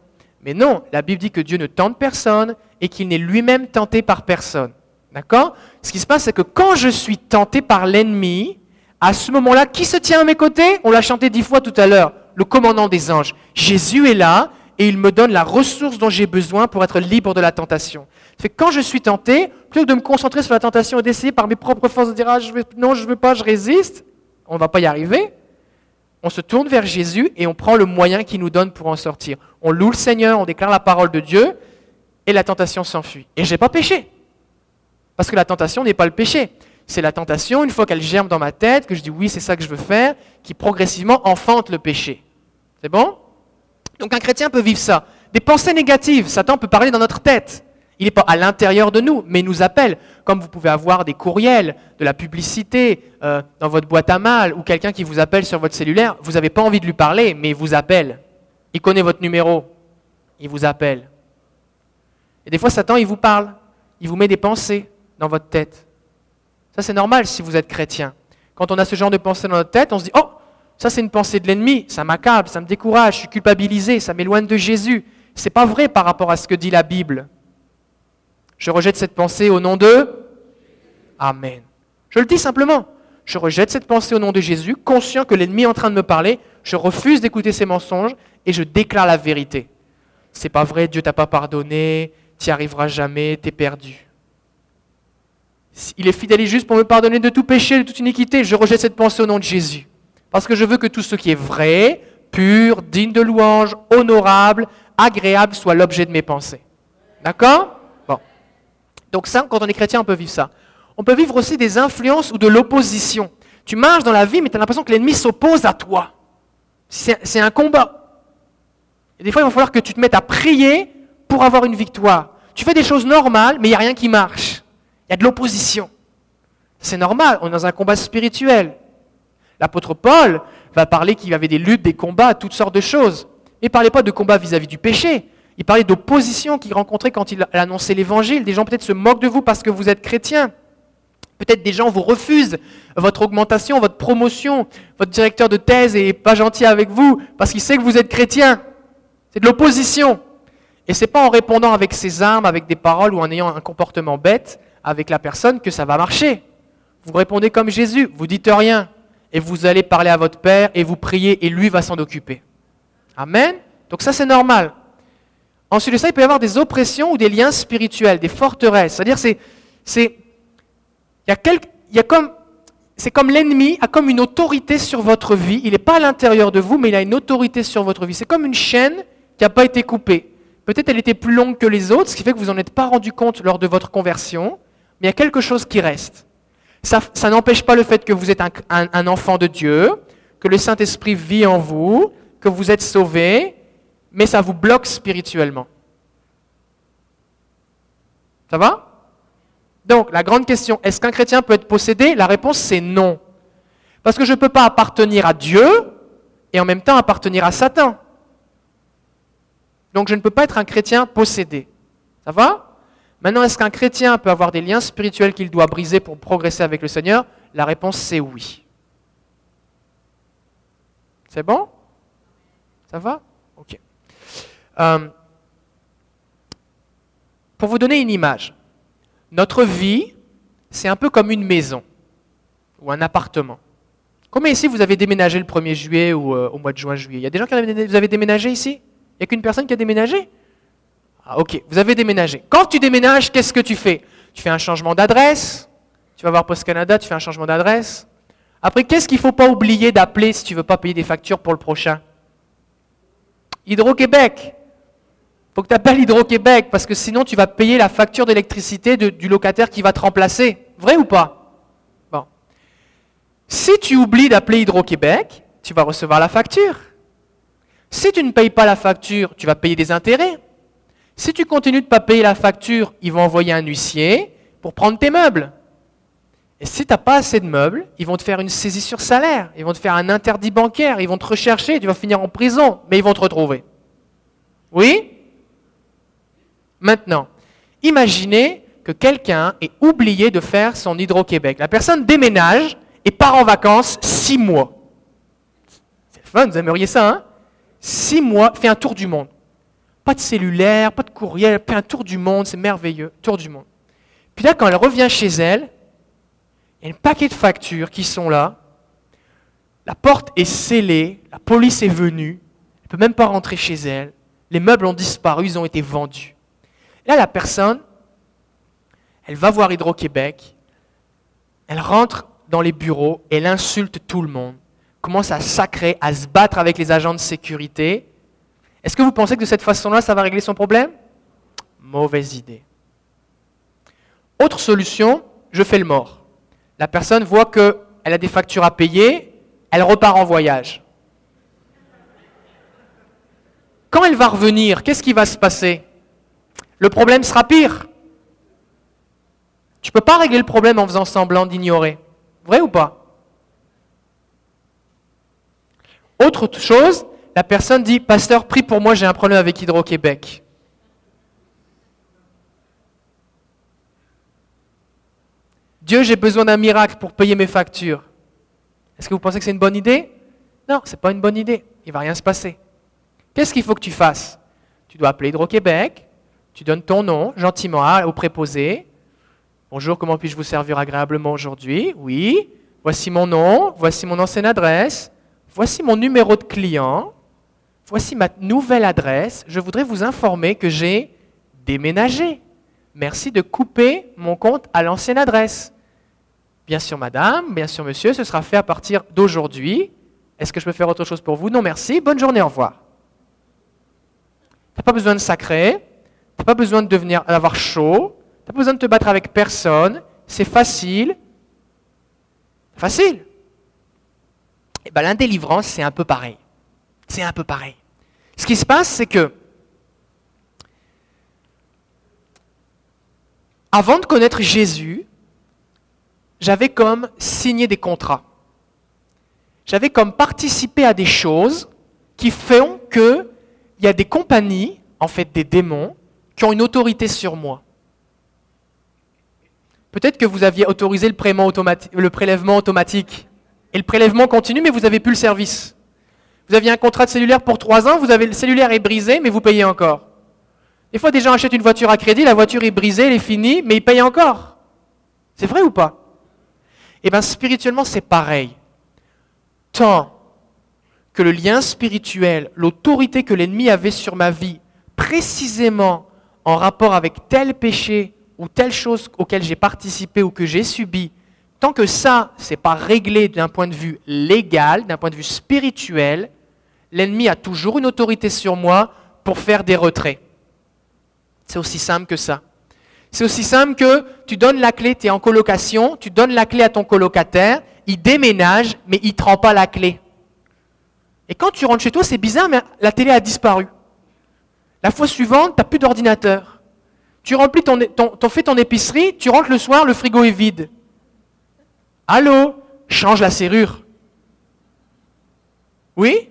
Mais non, la Bible dit que Dieu ne tente personne et qu'il n'est lui-même tenté par personne. D'accord? Ce qui se passe, c'est que quand je suis tenté par l'ennemi, à ce moment-là, qui se tient à mes côtés? On l'a chanté dix fois tout à l'heure, le commandant des anges. Jésus est là et il me donne la ressource dont j'ai besoin pour être libre de la tentation. C'est quand je suis tenté, plutôt que de me concentrer sur la tentation et d'essayer par mes propres forces de dire ah, je non, je ne veux pas, je résiste, on ne va pas y arriver. On se tourne vers Jésus et on prend le moyen qu'il nous donne pour en sortir. On loue le Seigneur, on déclare la parole de Dieu et la tentation s'enfuit. Et je n'ai pas péché. Parce que la tentation n'est pas le péché. C'est la tentation, une fois qu'elle germe dans ma tête, que je dis oui, c'est ça que je veux faire, qui progressivement enfante le péché. C'est bon? Donc un chrétien peut vivre ça. Des pensées négatives, Satan peut parler dans notre tête. Il n'est pas à l'intérieur de nous, mais il nous appelle. Comme vous pouvez avoir des courriels, de la publicité euh, dans votre boîte à mal, ou quelqu'un qui vous appelle sur votre cellulaire, vous n'avez pas envie de lui parler, mais il vous appelle. Il connaît votre numéro. Il vous appelle. Et des fois, Satan, il vous parle. Il vous met des pensées dans votre tête. Ça, c'est normal si vous êtes chrétien. Quand on a ce genre de pensées dans notre tête, on se dit, oh, ça c'est une pensée de l'ennemi, ça m'accable, ça me décourage, je suis culpabilisé, ça m'éloigne de Jésus. C'est pas vrai par rapport à ce que dit la Bible. Je rejette cette pensée au nom de Amen. Je le dis simplement. Je rejette cette pensée au nom de Jésus, conscient que l'ennemi est en train de me parler. Je refuse d'écouter ses mensonges et je déclare la vérité. C'est pas vrai, Dieu t'a pas pardonné, tu n'y arriveras jamais, tu es perdu. Il est fidèle et juste pour me pardonner de tout péché, de toute iniquité. Je rejette cette pensée au nom de Jésus. Parce que je veux que tout ce qui est vrai, pur, digne de louange, honorable, agréable soit l'objet de mes pensées. D'accord? Donc ça, quand on est chrétien, on peut vivre ça. On peut vivre aussi des influences ou de l'opposition. Tu marches dans la vie, mais tu as l'impression que l'ennemi s'oppose à toi. C'est un combat. Et des fois, il va falloir que tu te mettes à prier pour avoir une victoire. Tu fais des choses normales, mais il n'y a rien qui marche. Il y a de l'opposition. C'est normal, on est dans un combat spirituel. L'apôtre Paul va parler qu'il y avait des luttes, des combats, toutes sortes de choses. Il ne parlait pas de combat vis-à-vis du péché. Il parlait d'opposition qu'il rencontrait quand il annonçait l'évangile. Des gens peut-être se moquent de vous parce que vous êtes chrétien. Peut-être des gens vous refusent votre augmentation, votre promotion. Votre directeur de thèse n'est pas gentil avec vous parce qu'il sait que vous êtes chrétien. C'est de l'opposition. Et ce n'est pas en répondant avec ses armes, avec des paroles ou en ayant un comportement bête avec la personne que ça va marcher. Vous répondez comme Jésus, vous dites rien et vous allez parler à votre Père et vous priez et lui va s'en occuper. Amen. Donc ça c'est normal. Ensuite de ça, il peut y avoir des oppressions ou des liens spirituels, des forteresses. C'est-à-dire c'est c'est il y a comme c'est comme l'ennemi a comme une autorité sur votre vie. Il n'est pas à l'intérieur de vous, mais il a une autorité sur votre vie. C'est comme une chaîne qui n'a pas été coupée. Peut-être elle était plus longue que les autres, ce qui fait que vous n'en êtes pas rendu compte lors de votre conversion, mais il y a quelque chose qui reste. Ça, n'empêche pas le fait que vous êtes un, enfant de Dieu, que le Saint-Esprit vit en vous, que vous êtes sauvé, mais ça vous bloque spirituellement. Ça va? Donc, la grande question, est-ce qu'un chrétien peut être possédé? La réponse, c'est non. Parce que je ne peux pas appartenir à Dieu et en même temps appartenir à Satan. Donc, je ne peux pas être un chrétien possédé. Ça va? Maintenant, est-ce qu'un chrétien peut avoir des liens spirituels qu'il doit briser pour progresser avec le Seigneur? La réponse, c'est oui. C'est bon? Ça va? Ok. Euh, pour vous donner une image, notre vie, c'est un peu comme une maison ou un appartement. Combien ici vous avez déménagé le 1er juillet ou euh, au mois de juin-juillet Il y a des gens qui vous avez déménagé ici? Il n'y a qu'une personne qui a déménagé? Ah, ok, vous avez déménagé. Quand tu déménages, qu'est-ce que tu fais? Tu fais un changement d'adresse? Tu vas voir Post Canada, tu fais un changement d'adresse? Après, qu'est-ce qu'il ne faut pas oublier d'appeler si tu ne veux pas payer des factures pour le prochain? Hydro-Québec. Il faut que tu appelles Hydro-Québec parce que sinon tu vas payer la facture d'électricité du locataire qui va te remplacer. Vrai ou pas? Bon. Si tu oublies d'appeler Hydro-Québec, tu vas recevoir la facture. Si tu ne payes pas la facture, tu vas payer des intérêts. Si tu continues de ne pas payer la facture, ils vont envoyer un huissier pour prendre tes meubles. Et si tu n'as pas assez de meubles, ils vont te faire une saisie sur salaire, ils vont te faire un interdit bancaire, ils vont te rechercher, tu vas finir en prison, mais ils vont te retrouver. Oui? Maintenant, imaginez que quelqu'un ait oublié de faire son Hydro-Québec. La personne déménage et part en vacances six mois. C'est fun, vous aimeriez ça, hein? Six mois, fait un tour du monde. Pas de cellulaire, pas de courriel, elle fait un tour du monde, c'est merveilleux, tour du monde. Puis là, quand elle revient chez elle, il y a un paquet de factures qui sont là, la porte est scellée, la police est venue, elle ne peut même pas rentrer chez elle, les meubles ont disparu, ils ont été vendus. Là, la personne, elle va voir Hydro-Québec, elle rentre dans les bureaux, elle insulte tout le monde, commence à sacrer, à se battre avec les agents de sécurité, est-ce que vous pensez que de cette façon-là, ça va régler son problème? Mauvaise idée. Autre solution, je fais le mort. La personne voit qu'elle a des factures à payer, elle repart en voyage. Quand elle va revenir, qu'est-ce qui va se passer? Le problème sera pire. Tu ne peux pas régler le problème en faisant semblant d'ignorer. Vrai ou pas? Autre chose, la personne dit Pasteur, prie pour moi, j'ai un problème avec Hydro-Québec. Dieu, j'ai besoin d'un miracle pour payer mes factures. Est-ce que vous pensez que c'est une bonne idée? Non, ce n'est pas une bonne idée. Il ne va rien se passer. Qu'est-ce qu'il faut que tu fasses? Tu dois appeler Hydro-Québec, tu donnes ton nom gentiment au préposé. Bonjour, comment puis-je vous servir agréablement aujourd'hui? Oui, voici mon nom, voici mon ancienne adresse, voici mon numéro de client. Voici ma nouvelle adresse. Je voudrais vous informer que j'ai déménagé. Merci de couper mon compte à l'ancienne adresse. Bien sûr, madame, bien sûr, monsieur, ce sera fait à partir d'aujourd'hui. Est-ce que je peux faire autre chose pour vous? Non, merci. Bonne journée, au revoir. Tu n'as pas besoin de sacrer, tu n'as pas besoin de devenir d'avoir chaud, tu n'as pas besoin de te battre avec personne. C'est facile. Facile. Et eh bien, l'indélivrance, c'est un peu pareil. C'est un peu pareil. Ce qui se passe, c'est que avant de connaître Jésus, j'avais comme signé des contrats. J'avais comme participé à des choses qui font qu'il y a des compagnies, en fait des démons, qui ont une autorité sur moi. Peut-être que vous aviez autorisé le, prélèvement automatique. Et le prélèvement continue, mais vous n'avez plus le service. Vous aviez un contrat de cellulaire pour trois ans, vous avez, le cellulaire est brisé, mais vous payez encore. Des fois, des gens achètent une voiture à crédit, la voiture est brisée, elle est finie, mais ils payent encore. C'est vrai ou pas? Eh bien, spirituellement, c'est pareil. Tant que le lien spirituel, l'autorité que l'ennemi avait sur ma vie, précisément en rapport avec tel péché ou telle chose auquel j'ai participé ou que j'ai subi, tant que ça, n'est pas réglé d'un point de vue légal, d'un point de vue spirituel, l'ennemi a toujours une autorité sur moi pour faire des retraits. C'est aussi simple que ça. C'est aussi simple que tu donnes la clé, tu es en colocation, tu donnes la clé à ton colocataire, il déménage, mais il ne te pas la clé. Et quand tu rentres chez toi, c'est bizarre, mais la télé a disparu. La fois suivante, tu n'as plus d'ordinateur. Tu remplis ton, ton, fais ton épicerie, tu rentres le soir, le frigo est vide. Allô? Change la serrure. Oui?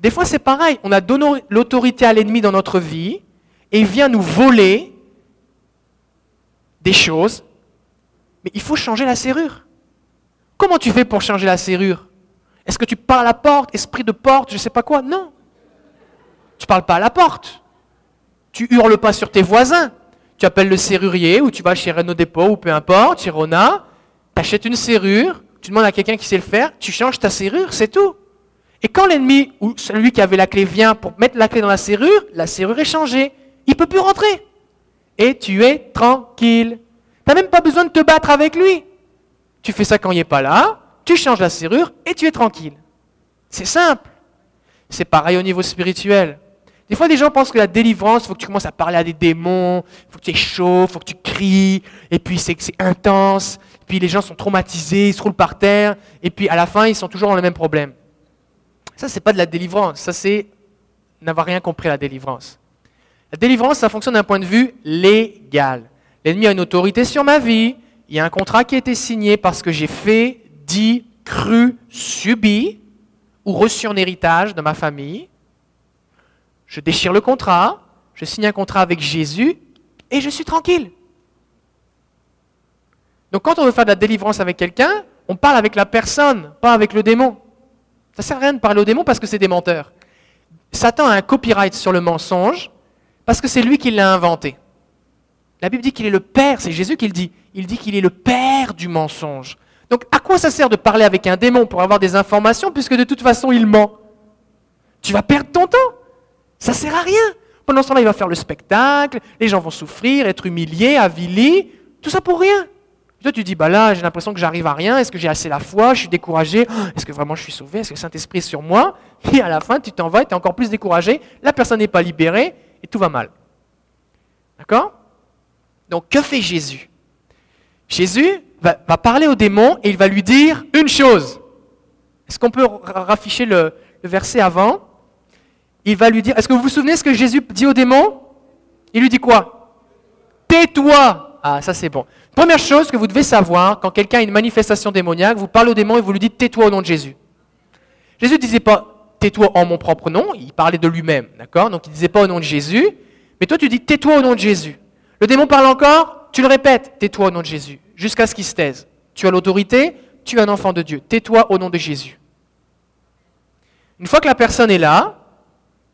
Des fois, c'est pareil. On a donné l'autorité à l'ennemi dans notre vie et il vient nous voler des choses, mais il faut changer la serrure. Comment tu fais pour changer la serrure? Est-ce que tu parles à la porte, esprit de porte, je ne sais pas quoi? Non. Tu ne parles pas à la porte. Tu hurles pas sur tes voisins. Tu appelles le serrurier ou tu vas chez Renault Dépôt ou peu importe, chez Rona, tu achètes une serrure, tu demandes à quelqu'un qui sait le faire, tu changes ta serrure, c'est tout. Et quand l'ennemi ou celui qui avait la clé vient pour mettre la clé dans la serrure, la serrure est changée. Il ne peut plus rentrer. Et tu es tranquille. Tu n'as même pas besoin de te battre avec lui. Tu fais ça quand il n'est pas là, tu changes la serrure et tu es tranquille. C'est simple. C'est pareil au niveau spirituel. Des fois, des gens pensent que la délivrance, il faut que tu commences à parler à des démons, faut que tu es chaud, faut que tu cries, et puis c'est intense, puis les gens sont traumatisés, ils se roulent par terre, et puis à la fin, ils sont toujours dans le même problème. Ça, c'est pas de la délivrance, ça c'est n'avoir rien compris à la délivrance. La délivrance, ça fonctionne d'un point de vue légal. L'ennemi a une autorité sur ma vie, il y a un contrat qui a été signé parce que j'ai fait, dit, cru, subi ou reçu en héritage de ma famille. Je déchire le contrat, je signe un contrat avec Jésus et je suis tranquille. Donc quand on veut faire de la délivrance avec quelqu'un, on parle avec la personne, pas avec le démon. Ça sert à rien de parler au démon parce que c'est des menteurs. Satan a un copyright sur le mensonge parce que c'est lui qui l'a inventé. La Bible dit qu'il est le père, c'est Jésus qui le dit. Il dit qu'il est le père du mensonge. Donc à quoi ça sert de parler avec un démon pour avoir des informations puisque de toute façon il ment? Tu vas perdre ton temps. Ça sert à rien. Pendant ce temps-là, il va faire le spectacle, les gens vont souffrir, être humiliés, avilis, tout ça pour rien. Toi, tu dis, bah là, j'ai l'impression que j'arrive à rien, est-ce que j'ai assez la foi, je suis découragé, oh, est-ce que vraiment je suis sauvé, est-ce que le Saint-Esprit est sur moi? Et à la fin, tu t'en vas, tu es encore plus découragé, la personne n'est pas libérée, et tout va mal. D'accord? Donc que fait Jésus? Jésus va, parler au démon et il va lui dire une chose. Est-ce qu'on peut rafficher le, verset avant? Il va lui dire, est-ce que vous vous souvenez ce que Jésus dit au démon Il lui dit quoi? Tais-toi Ah, ça c'est bon. Première chose que vous devez savoir, quand quelqu'un a une manifestation démoniaque, vous parlez au démon et vous lui dites tais-toi au nom de Jésus. Jésus ne disait pas tais-toi en mon propre nom, il parlait de lui-même, d'accord? Donc il ne disait pas au nom de Jésus, mais toi tu dis tais-toi au nom de Jésus. Le démon parle encore, tu le répètes, tais-toi au nom de Jésus, jusqu'à ce qu'il se taise. Tu as l'autorité, tu es un enfant de Dieu, tais-toi au nom de Jésus. Une fois que la personne est là,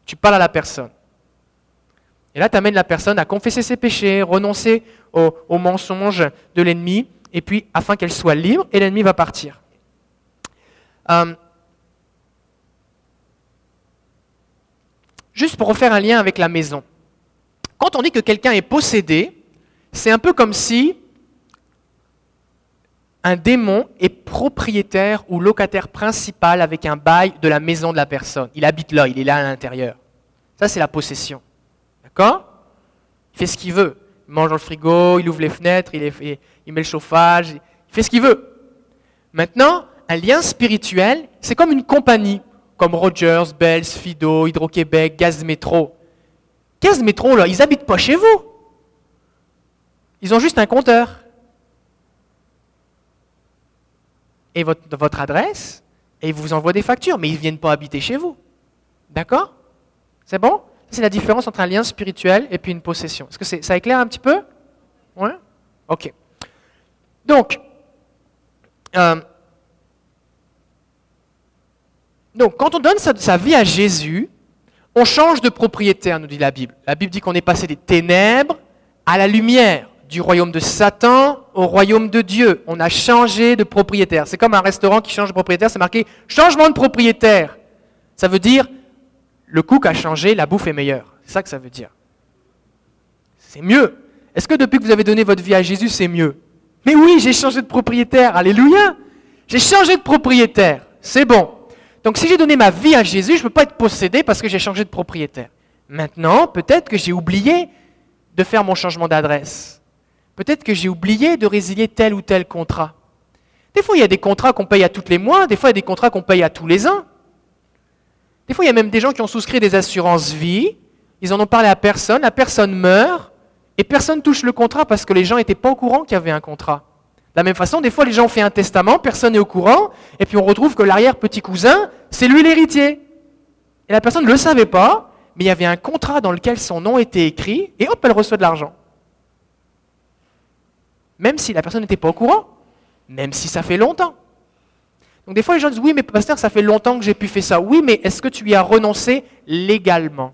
tu parles à la personne. Et là, tu amènes la personne à confesser ses péchés, renoncer aux, mensonges de l'ennemi, et puis afin qu'elle soit libre, et l'ennemi va partir. Euh, Juste pour refaire un lien avec la maison. Quand on dit que quelqu'un est possédé, c'est un peu comme si un démon est propriétaire ou locataire principal avec un bail de la maison de la personne. Il habite là, il est là à l'intérieur. Ça, c'est la possession. D'accord? Il fait ce qu'il veut. Il mange dans le frigo, il ouvre les fenêtres, il, met le chauffage, il fait ce qu'il veut. Maintenant, un lien spirituel, c'est comme une compagnie comme Rogers, Bells, Fido, Hydro-Québec, Gaz Métro. Gaz Métro, là, ils n'habitent pas chez vous. Ils ont juste un compteur. Et votre, votre adresse, et ils vous envoient des factures, mais ils ne viennent pas habiter chez vous. D'accord? C'est bon? C'est la différence entre un lien spirituel et puis une possession. Est-ce que ça éclaire un petit peu? Oui Ok. Donc, euh, donc, quand on donne sa, vie à Jésus, on change de propriétaire, nous dit la Bible. La Bible dit qu'on est passé des ténèbres à la lumière, du royaume de Satan au royaume de Dieu. On a changé de propriétaire. C'est comme un restaurant qui change de propriétaire, c'est marqué changement de propriétaire. Ça veut dire le cook a changé, la bouffe est meilleure. C'est ça que ça veut dire. C'est mieux. Est-ce que depuis que vous avez donné votre vie à Jésus, c'est mieux? Mais oui, j'ai changé de propriétaire. Alléluia. J'ai changé de propriétaire. C'est bon. Donc si j'ai donné ma vie à Jésus, je ne peux pas être possédé parce que j'ai changé de propriétaire. Maintenant, peut-être que j'ai oublié de faire mon changement d'adresse. Peut-être que j'ai oublié de résilier tel ou tel contrat. Des fois, il y a des contrats qu'on paye à tous les mois, des fois, il y a des contrats qu'on paye à tous les ans. Des fois, il y a même des gens qui ont souscrit des assurances vie, ils en ont parlé à personne, la personne meurt, et personne touche le contrat parce que les gens n'étaient pas au courant qu'il y avait un contrat. De la même façon, des fois, les gens ont fait un testament, personne n'est au courant, et puis on retrouve que l'arrière-petit cousin, c'est lui l'héritier. Et la personne ne le savait pas, mais il y avait un contrat dans lequel son nom était écrit, et hop, elle reçoit de l'argent. Même si la personne n'était pas au courant, même si ça fait longtemps. Donc des fois, les gens disent, oui, mais pasteur, ça fait longtemps que j'ai pu faire ça. Oui, mais est-ce que tu y as renoncé légalement?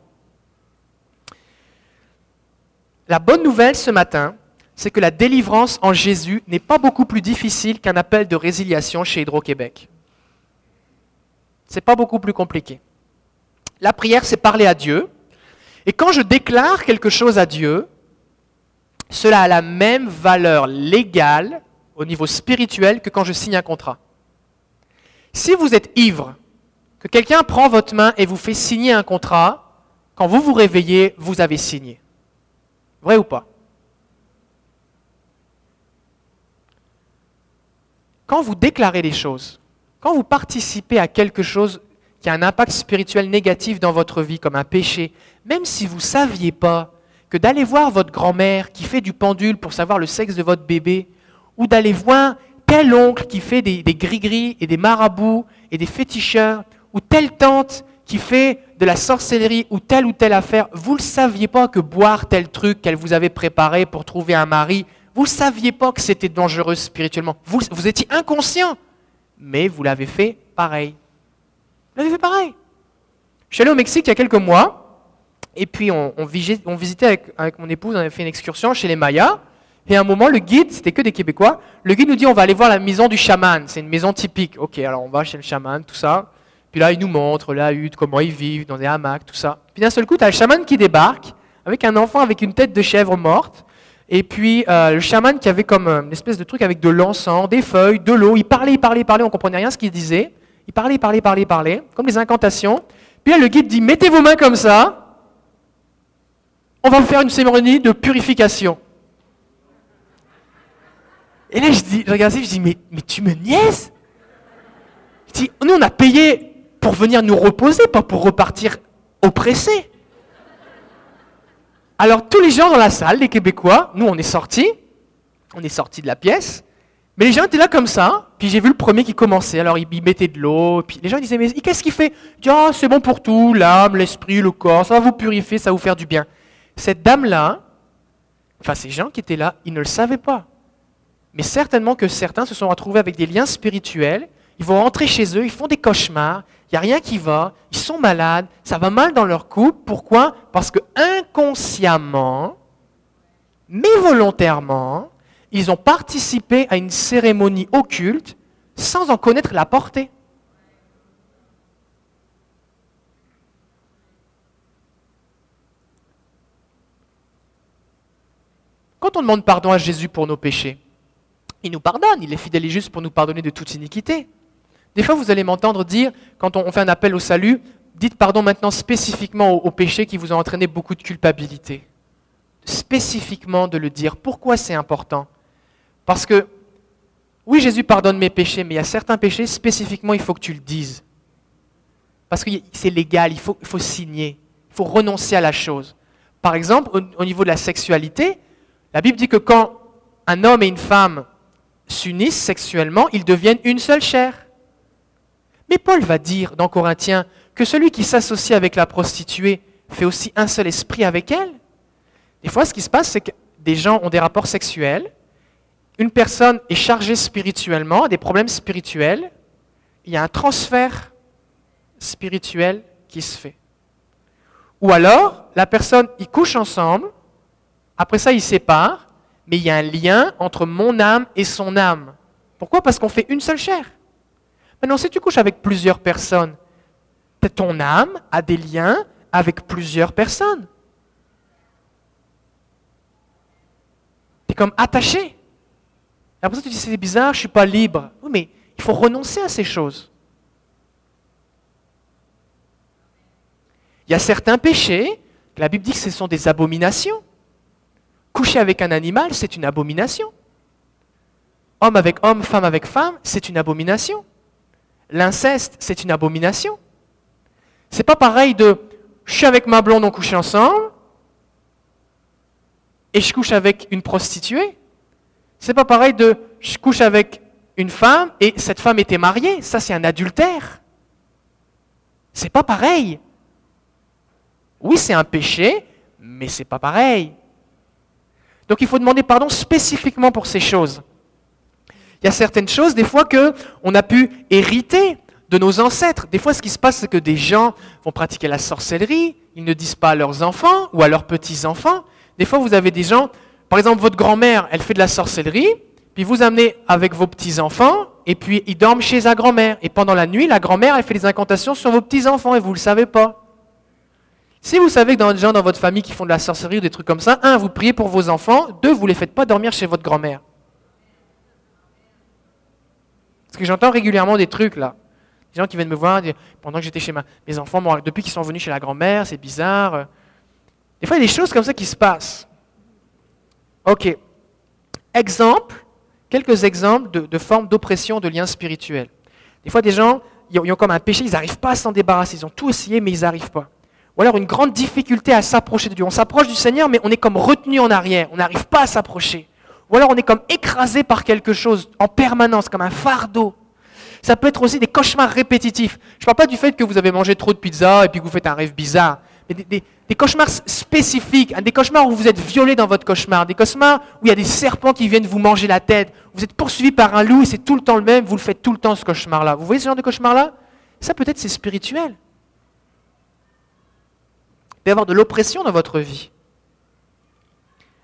La bonne nouvelle ce matin, c'est que la délivrance en Jésus n'est pas beaucoup plus difficile qu'un appel de résiliation chez Hydro-Québec. Ce n'est pas beaucoup plus compliqué. La prière, c'est parler à Dieu. Et quand je déclare quelque chose à Dieu, cela a la même valeur légale au niveau spirituel que quand je signe un contrat. Si vous êtes ivre, que quelqu'un prend votre main et vous fait signer un contrat, quand vous vous réveillez, vous avez signé. Vrai ou pas? Quand vous déclarez des choses, quand vous participez à quelque chose qui a un impact spirituel négatif dans votre vie, comme un péché, même si vous ne saviez pas que d'aller voir votre grand-mère qui fait du pendule pour savoir le sexe de votre bébé, ou d'aller voir tel oncle qui fait des, gris-gris et des marabouts et des féticheurs, ou telle tante qui fait de la sorcellerie ou telle ou telle affaire, vous ne saviez pas que boire tel truc qu'elle vous avait préparé pour trouver un mari, vous ne saviez pas que c'était dangereux spirituellement. Vous, vous étiez inconscient, mais vous l'avez fait pareil. Vous l'avez fait pareil. Je suis allé au Mexique il y a quelques mois, et puis on, visitait avec, avec, mon épouse, on avait fait une excursion chez les Mayas. Et à un moment, le guide, c'était que des Québécois, le guide nous dit on va aller voir la maison du chaman. C'est une maison typique. Ok, alors on va chez le chaman, tout ça. Puis là, il nous montre la hutte, comment ils vivent, dans des hamacs, tout ça. Puis d'un seul coup, tu as le chaman qui débarque, avec un enfant avec une tête de chèvre morte. Et puis euh, le chaman qui avait comme euh, une espèce de truc avec de l'encens, des feuilles, de l'eau. Il parlait, il parlait, il parlait, on comprenait rien ce qu'il disait. Il parlait, il parlait, il parlait, il parlait, comme des incantations. Puis là, le guide dit mettez vos mains comme ça. On va vous faire une cérémonie de purification. Et là, je, dis, je je dis, mais, mais tu me niaises? Je dis, nous, on a payé pour venir nous reposer, pas pour repartir oppressés. Alors, tous les gens dans la salle, les Québécois, nous, on est sortis, on est sortis de la pièce, mais les gens étaient là comme ça, puis j'ai vu le premier qui commençait, alors il, mettait de l'eau, puis les gens disaient, mais qu'est-ce qu'il fait? Il dit, ah, c'est bon pour tout, l'âme, l'esprit, le corps, ça va vous purifier, ça va vous faire du bien. Cette dame-là, enfin ces gens qui étaient là, ils ne le savaient pas. Mais certainement que certains se sont retrouvés avec des liens spirituels. Ils vont rentrer chez eux, ils font des cauchemars, il n'y a rien qui va, ils sont malades, ça va mal dans leur couple. Pourquoi? Parce que inconsciemment, mais volontairement, ils ont participé à une cérémonie occulte sans en connaître la portée. Quand on demande pardon à Jésus pour nos péchés, il nous pardonne, il est fidèle et juste pour nous pardonner de toute iniquité. Des fois, vous allez m'entendre dire, quand on fait un appel au salut, dites pardon maintenant spécifiquement au, péché qui vous a entraîné beaucoup de culpabilité. Spécifiquement de le dire. Pourquoi c'est important? Parce que, oui, Jésus pardonne mes péchés, mais il y a certains péchés, spécifiquement, il faut que tu le dises. Parce que c'est légal, il faut signer, il faut renoncer à la chose. Par exemple, au niveau de la sexualité, la Bible dit que quand un homme et une femme s'unissent sexuellement, ils deviennent une seule chair. Mais Paul va dire dans Corinthiens que celui qui s'associe avec la prostituée fait aussi un seul esprit avec elle. Des fois, ce qui se passe, c'est que des gens ont des rapports sexuels, une personne est chargée spirituellement, a des problèmes spirituels, il y a un transfert spirituel qui se fait. Ou alors, la personne, ils couchent ensemble, après ça, ils séparent, mais il y a un lien entre mon âme et son âme. Pourquoi? Parce qu'on fait une seule chair. Maintenant, si tu couches avec plusieurs personnes, ton âme a des liens avec plusieurs personnes. Tu es comme attaché. après ça, tu dis, c'est bizarre, je ne suis pas libre. Oui, mais il faut renoncer à ces choses. Il y a certains péchés que la Bible dit que ce sont des abominations. Coucher avec un animal, c'est une abomination. Homme avec homme, femme avec femme, c'est une abomination. L'inceste, c'est une abomination. C'est pas pareil de je suis avec ma blonde, on couche ensemble, et je couche avec une prostituée. C'est pas pareil de je couche avec une femme et cette femme était mariée. Ça, c'est un adultère. C'est pas pareil. Oui, c'est un péché, mais c'est pas pareil. Donc il faut demander pardon spécifiquement pour ces choses. Il y a certaines choses, des fois, que on a pu hériter de nos ancêtres. Des fois, ce qui se passe, c'est que des gens vont pratiquer la sorcellerie, ils ne disent pas à leurs enfants ou à leurs petits-enfants. Des fois, vous avez des gens, par exemple, votre grand-mère, elle fait de la sorcellerie, puis vous amenez avec vos petits-enfants, et puis ils dorment chez sa grand-mère. Et pendant la nuit, la grand-mère, elle fait des incantations sur vos petits-enfants, et vous ne le savez pas. Si vous savez que dans des gens dans votre famille qui font de la sorcellerie ou des trucs comme ça, un, vous priez pour vos enfants, deux, vous ne les faites pas dormir chez votre grand-mère. Parce que j'entends régulièrement des trucs là. Des gens qui viennent me voir pendant que j'étais chez mes enfants, depuis qu'ils sont venus chez la grand-mère, c'est bizarre. Des fois, il y a des choses comme ça qui se passent. Ok. Exemple, quelques exemples de, formes d'oppression, de liens spirituels. Des fois, des gens, ils ont, comme un péché, ils n'arrivent pas à s'en débarrasser. Ils ont tout essayé, mais ils n'arrivent pas. Ou alors une grande difficulté à s'approcher de Dieu. On s'approche du Seigneur, mais on est comme retenu en arrière. On n'arrive pas à s'approcher. Ou alors on est comme écrasé par quelque chose en permanence, comme un fardeau. Ça peut être aussi des cauchemars répétitifs. Je ne parle pas du fait que vous avez mangé trop de pizza et puis que vous faites un rêve bizarre. Mais des, cauchemars spécifiques, hein, des cauchemars où vous êtes violé dans votre cauchemar, des cauchemars où il y a des serpents qui viennent vous manger la tête, vous êtes poursuivi par un loup et c'est tout le temps le même, vous le faites tout le temps ce cauchemar-là. Vous voyez ce genre de cauchemar-là? Ça peut-être c'est spirituel. Il peut y avoir de l'oppression dans votre vie.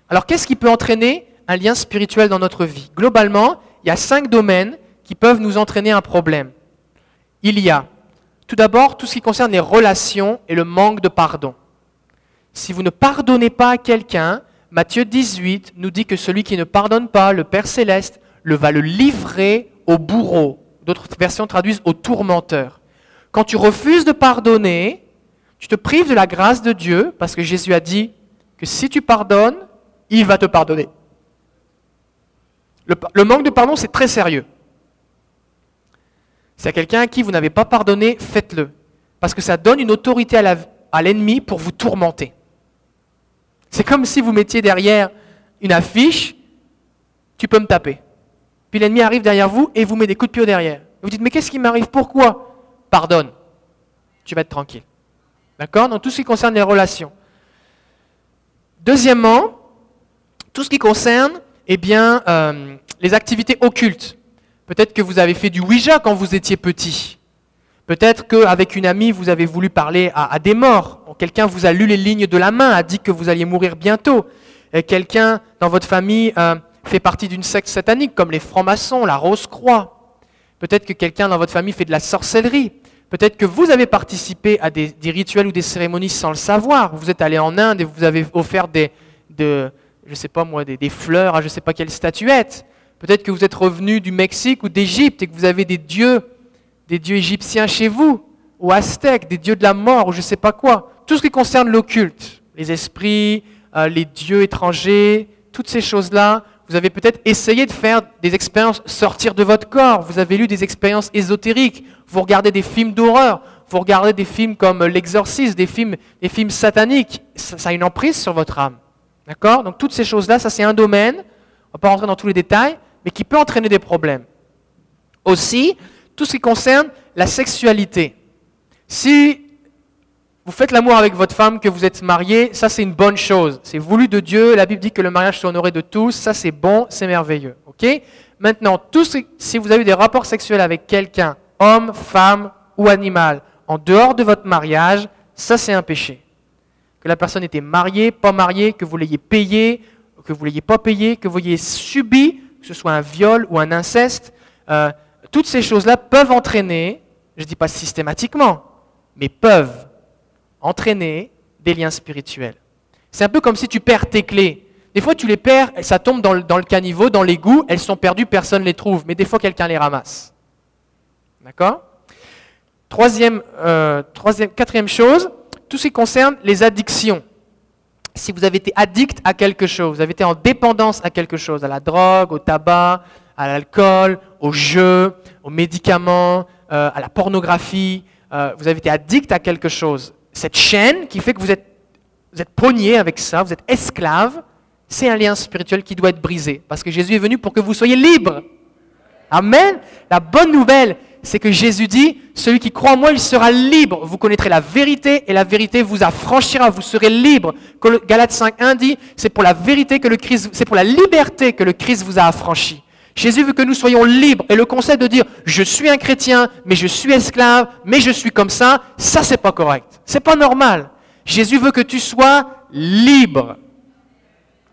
Alors qu'est-ce qui peut entraîner un lien spirituel dans notre vie? Globalement, il y a cinq domaines qui peuvent nous entraîner un problème. Il y a tout d'abord tout ce qui concerne les relations et le manque de pardon. Si vous ne pardonnez pas à quelqu'un, Matthieu 18 nous dit que celui qui ne pardonne pas, le Père céleste, le va le livrer au bourreau. D'autres versions traduisent au tourmenteur. Quand tu refuses de pardonner, tu te prives de la grâce de Dieu parce que Jésus a dit que si tu pardonnes, il va te pardonner. Le, manque de pardon, c'est très sérieux. C'est à quelqu'un à qui vous n'avez pas pardonné, faites-le. Parce que ça donne une autorité à l'ennemi pour vous tourmenter. C'est comme si vous mettiez derrière une affiche, tu peux me taper. Puis l'ennemi arrive derrière vous et vous met des coups de pied derrière. Vous dites, mais qu'est-ce qui m'arrive? Pourquoi? Pardonne. Tu vas être tranquille. D'accord Dans tout ce qui concerne les relations. Deuxièmement, tout ce qui concerne eh euh, les activités occultes. Peut-être que vous avez fait du Ouija quand vous étiez petit. Peut-être qu'avec une amie, vous avez voulu parler à, des morts. Quelqu'un vous a lu les lignes de la main, a dit que vous alliez mourir bientôt. Quelqu'un dans votre famille euh, fait partie d'une secte satanique, comme les francs-maçons, la Rose-Croix. Peut-être que quelqu'un dans votre famille fait de la sorcellerie. Peut-être que vous avez participé à des, rituels ou des cérémonies sans le savoir. Vous êtes allé en Inde et vous avez offert des, de, je sais pas moi, des, des fleurs à je ne sais pas quelle statuette. Peut-être que vous êtes revenu du Mexique ou d'Égypte et que vous avez des dieux, des dieux égyptiens chez vous, ou aztèques, des dieux de la mort, ou je ne sais pas quoi. Tout ce qui concerne l'occulte, les esprits, euh, les dieux étrangers, toutes ces choses-là, vous avez peut-être essayé de faire des expériences sortir de votre corps, vous avez lu des expériences ésotériques, vous regardez des films d'horreur, vous regardez des films comme L'Exorciste, des films, des films sataniques, ça, a une emprise sur votre âme. D'accord? Donc toutes ces choses-là, ça c'est un domaine, on ne va pas rentrer dans tous les détails, mais qui peut entraîner des problèmes. Aussi, tout ce qui concerne la sexualité. Si vous faites l'amour avec votre femme, que vous êtes marié, ça c'est une bonne chose. C'est voulu de Dieu. La Bible dit que le mariage soit honoré de tous. Ça c'est bon, c'est merveilleux. Ok? Maintenant, si vous avez des rapports sexuels avec quelqu'un, homme, femme ou animal, en dehors de votre mariage, ça c'est un péché. Que la personne était mariée, pas mariée, que vous l'ayez payé, que vous l'ayez pas payé, que vous l'ayez subi, que ce soit un viol ou un inceste, euh, toutes ces choses-là peuvent entraîner, je ne dis pas systématiquement, mais peuvent entraîner des liens spirituels. C'est un peu comme si tu perds tes clés. Des fois, tu les perds, ça tombe dans le, dans le caniveau, dans l'égout, elles sont perdues, personne ne les trouve, mais des fois, quelqu'un les ramasse. D'accord? Troisième, euh, troisième, quatrième chose, tout ce qui concerne les addictions. Si vous avez été addict à quelque chose, vous avez été en dépendance à quelque chose, à la drogue, au tabac, à l'alcool, au jeu, aux médicaments, euh, à la pornographie, euh, vous avez été addict à quelque chose, cette chaîne qui fait que vous êtes, pogné avec ça, vous êtes esclave, c'est un lien spirituel qui doit être brisé. Parce que Jésus est venu pour que vous soyez libre. Amen. La bonne nouvelle, c'est que Jésus dit, celui qui croit en moi, il sera libre. Vous connaîtrez la vérité et la vérité vous affranchira. Vous serez libre. Galates 5.1 dit, c'est pour la vérité que le Christ, c'est pour la liberté que le Christ vous a affranchi. Jésus veut que nous soyons libres. Et le concept de dire, je suis un chrétien, mais je suis esclave, mais je suis comme ça, ça c'est pas correct. C'est pas normal. Jésus veut que tu sois libre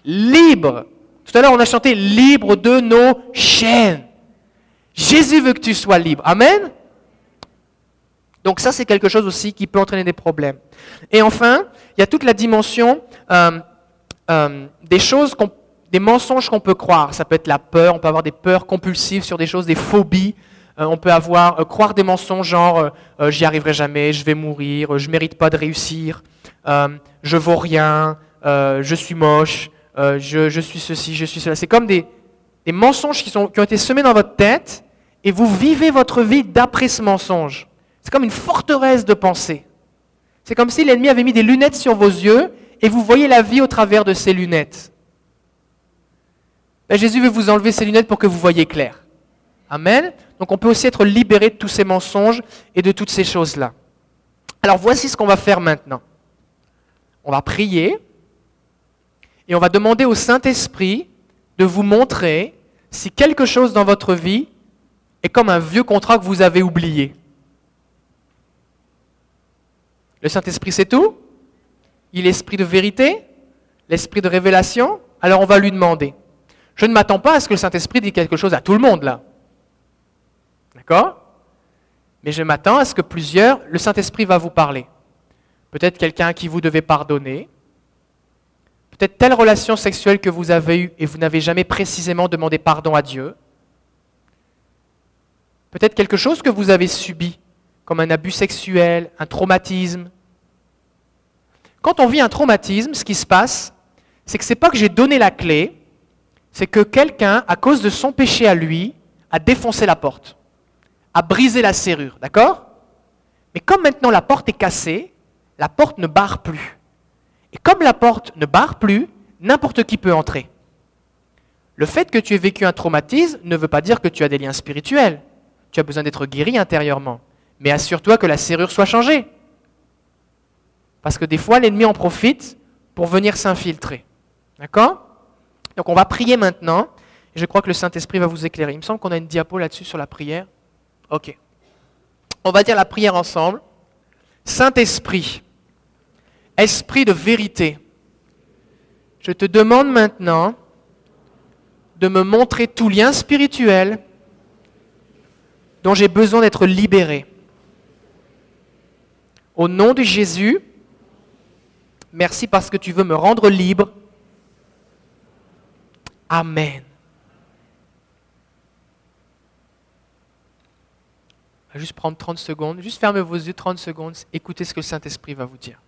libre. Tout à l'heure, on a chanté libre de nos chaînes. Jésus veut que tu sois libre. Amen. Donc ça, c'est quelque chose aussi qui peut entraîner des problèmes. Et enfin, il y a toute la dimension euh, euh, des choses, des mensonges qu'on peut croire. Ça peut être la peur, on peut avoir des peurs compulsives sur des choses, des phobies. Euh, on peut avoir croire des mensonges genre j'y arriverai jamais, je vais mourir, je mérite pas de réussir, je vaux rien, je suis moche, euh, je, suis ceci, je suis cela. C'est comme des, mensonges qui, sont, qui ont été semés dans votre tête et vous vivez votre vie d'après ce mensonge. C'est comme une forteresse de pensée. C'est comme si l'ennemi avait mis des lunettes sur vos yeux et vous voyez la vie au travers de ces lunettes. Ben, Jésus veut vous enlever ces lunettes pour que vous voyez clair. Amen. Donc on peut aussi être libéré de tous ces mensonges et de toutes ces choses-là. Alors voici ce qu'on va faire maintenant. On va prier et on va demander au Saint-Esprit de vous montrer si quelque chose dans votre vie est comme un vieux contrat que vous avez oublié. Le Saint-Esprit, c'est tout Il est l'esprit de vérité L'esprit de révélation Alors on va lui demander. Je ne m'attends pas à ce que le Saint-Esprit dise quelque chose à tout le monde là. D'accord? Mais je m'attends à ce que plusieurs, le Saint-Esprit va vous parler. Peut-être quelqu'un à qui vous devez pardonner, Peut-être telle relation sexuelle que vous avez eue et vous n'avez jamais précisément demandé pardon à Dieu. Peut-être quelque chose que vous avez subi, comme un abus sexuel, un traumatisme. Quand on vit un traumatisme, ce qui se passe, c'est que ce n'est pas que j'ai donné la clé, c'est que quelqu'un, à cause de son péché à lui, a défoncé la porte, a brisé la serrure, d'accord? Mais comme maintenant la porte est cassée, la porte ne barre plus. Et comme la porte ne barre plus, n'importe qui peut entrer. Le fait que tu aies vécu un traumatisme ne veut pas dire que tu as des liens spirituels. Tu as besoin d'être guéri intérieurement. Mais assure-toi que la serrure soit changée. Parce que des fois, l'ennemi en profite pour venir s'infiltrer. D'accord? Donc on va prier maintenant. Je crois que le Saint-Esprit va vous éclairer. Il me semble qu'on a une diapo là-dessus sur la prière. Ok. On va dire la prière ensemble. Saint-Esprit, Esprit de vérité, je te demande maintenant de me montrer tout lien spirituel dont j'ai besoin d'être libéré. Au nom de Jésus, merci parce que tu veux me rendre libre. Amen. Juste prendre 30 secondes, juste fermez vos yeux 30 secondes, écoutez ce que le Saint-Esprit va vous dire.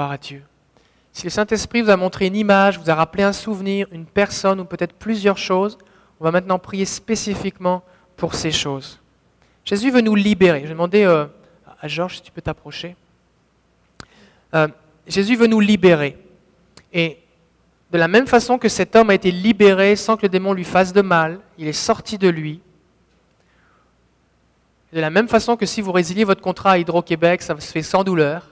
À Dieu. Si le Saint-Esprit vous a montré une image, vous a rappelé un souvenir, une personne ou peut-être plusieurs choses, on va maintenant prier spécifiquement pour ces choses. Jésus veut nous libérer. Je vais demander euh, à Georges si tu peux t'approcher. Euh, Jésus veut nous libérer. Et de la même façon que cet homme a été libéré sans que le démon lui fasse de mal, il est sorti de lui. De la même façon que si vous résiliez votre contrat à Hydro-Québec, ça se fait sans douleur,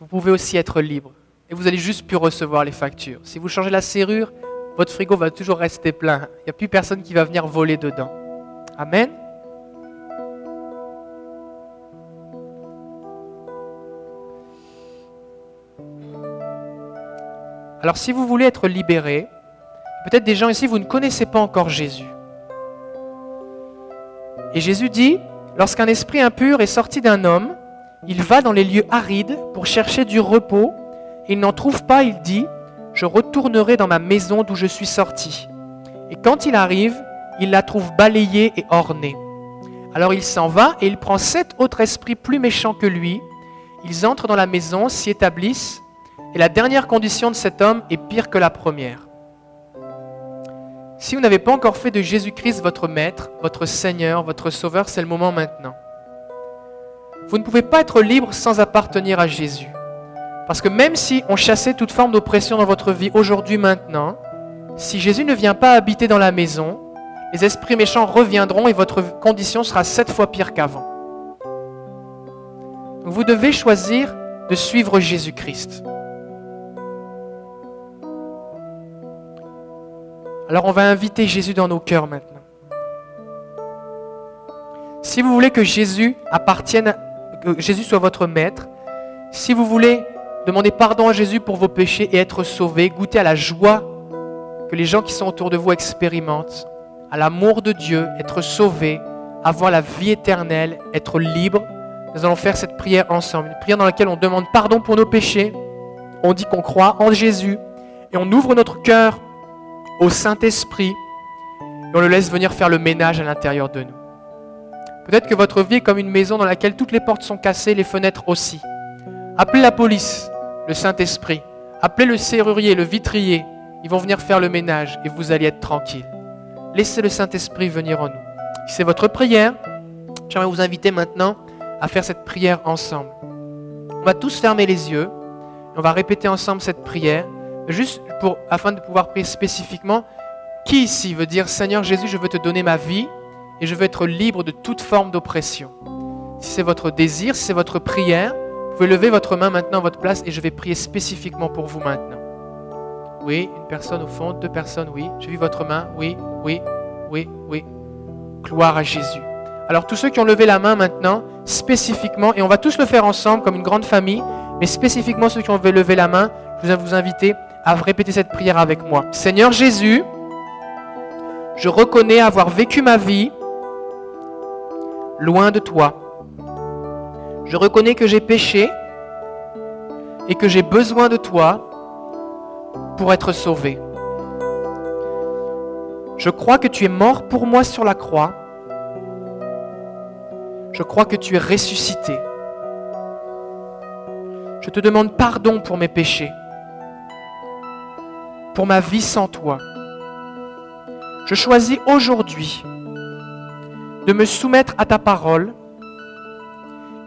vous pouvez aussi être libre. Et vous allez juste plus recevoir les factures. Si vous changez la serrure, votre frigo va toujours rester plein. Il n'y a plus personne qui va venir voler dedans. Amen. Alors si vous voulez être libéré, peut-être des gens ici, vous ne connaissez pas encore Jésus. Et Jésus dit, lorsqu'un esprit impur est sorti d'un homme, il va dans les lieux arides pour chercher du repos, il n'en trouve pas, il dit, je retournerai dans ma maison d'où je suis sorti. Et quand il arrive, il la trouve balayée et ornée. Alors il s'en va et il prend sept autres esprits plus méchants que lui. Ils entrent dans la maison, s'y établissent, et la dernière condition de cet homme est pire que la première. Si vous n'avez pas encore fait de Jésus-Christ votre Maître, votre Seigneur, votre Sauveur, c'est le moment maintenant. Vous ne pouvez pas être libre sans appartenir à Jésus. Parce que même si on chassait toute forme d'oppression dans votre vie aujourd'hui, maintenant, si Jésus ne vient pas habiter dans la maison, les esprits méchants reviendront et votre condition sera sept fois pire qu'avant. Vous devez choisir de suivre Jésus-Christ. Alors on va inviter Jésus dans nos cœurs maintenant. Si vous voulez que Jésus appartienne, que Jésus soit votre maître, si vous voulez demander pardon à Jésus pour vos péchés et être sauvé, goûter à la joie que les gens qui sont autour de vous expérimentent, à l'amour de Dieu, être sauvé, avoir la vie éternelle, être libre, nous allons faire cette prière ensemble. Une prière dans laquelle on demande pardon pour nos péchés, on dit qu'on croit en Jésus et on ouvre notre cœur au Saint-Esprit et on le laisse venir faire le ménage à l'intérieur de nous. Peut-être que votre vie est comme une maison dans laquelle toutes les portes sont cassées, les fenêtres aussi. Appelez la police, le Saint-Esprit. Appelez le serrurier, le vitrier. Ils vont venir faire le ménage et vous allez être tranquille. Laissez le Saint-Esprit venir en nous. C'est votre prière, j'aimerais vous inviter maintenant à faire cette prière ensemble. On va tous fermer les yeux. On va répéter ensemble cette prière juste pour, afin de pouvoir prier spécifiquement, qui ici veut dire Seigneur Jésus, je veux te donner ma vie et je veux être libre de toute forme d'oppression Si c'est votre désir, si c'est votre prière, vous pouvez lever votre main maintenant à votre place et je vais prier spécifiquement pour vous maintenant. Oui, une personne au fond, deux personnes, oui. J'ai vu votre main, oui, oui, oui, oui. Gloire à Jésus. Alors tous ceux qui ont levé la main maintenant, spécifiquement, et on va tous le faire ensemble comme une grande famille, mais spécifiquement ceux qui ont levé la main, je vais vous inviter à répéter cette prière avec moi. Seigneur Jésus, je reconnais avoir vécu ma vie loin de toi. Je reconnais que j'ai péché et que j'ai besoin de toi pour être sauvé. Je crois que tu es mort pour moi sur la croix. Je crois que tu es ressuscité. Je te demande pardon pour mes péchés pour ma vie sans toi. Je choisis aujourd'hui de me soumettre à ta parole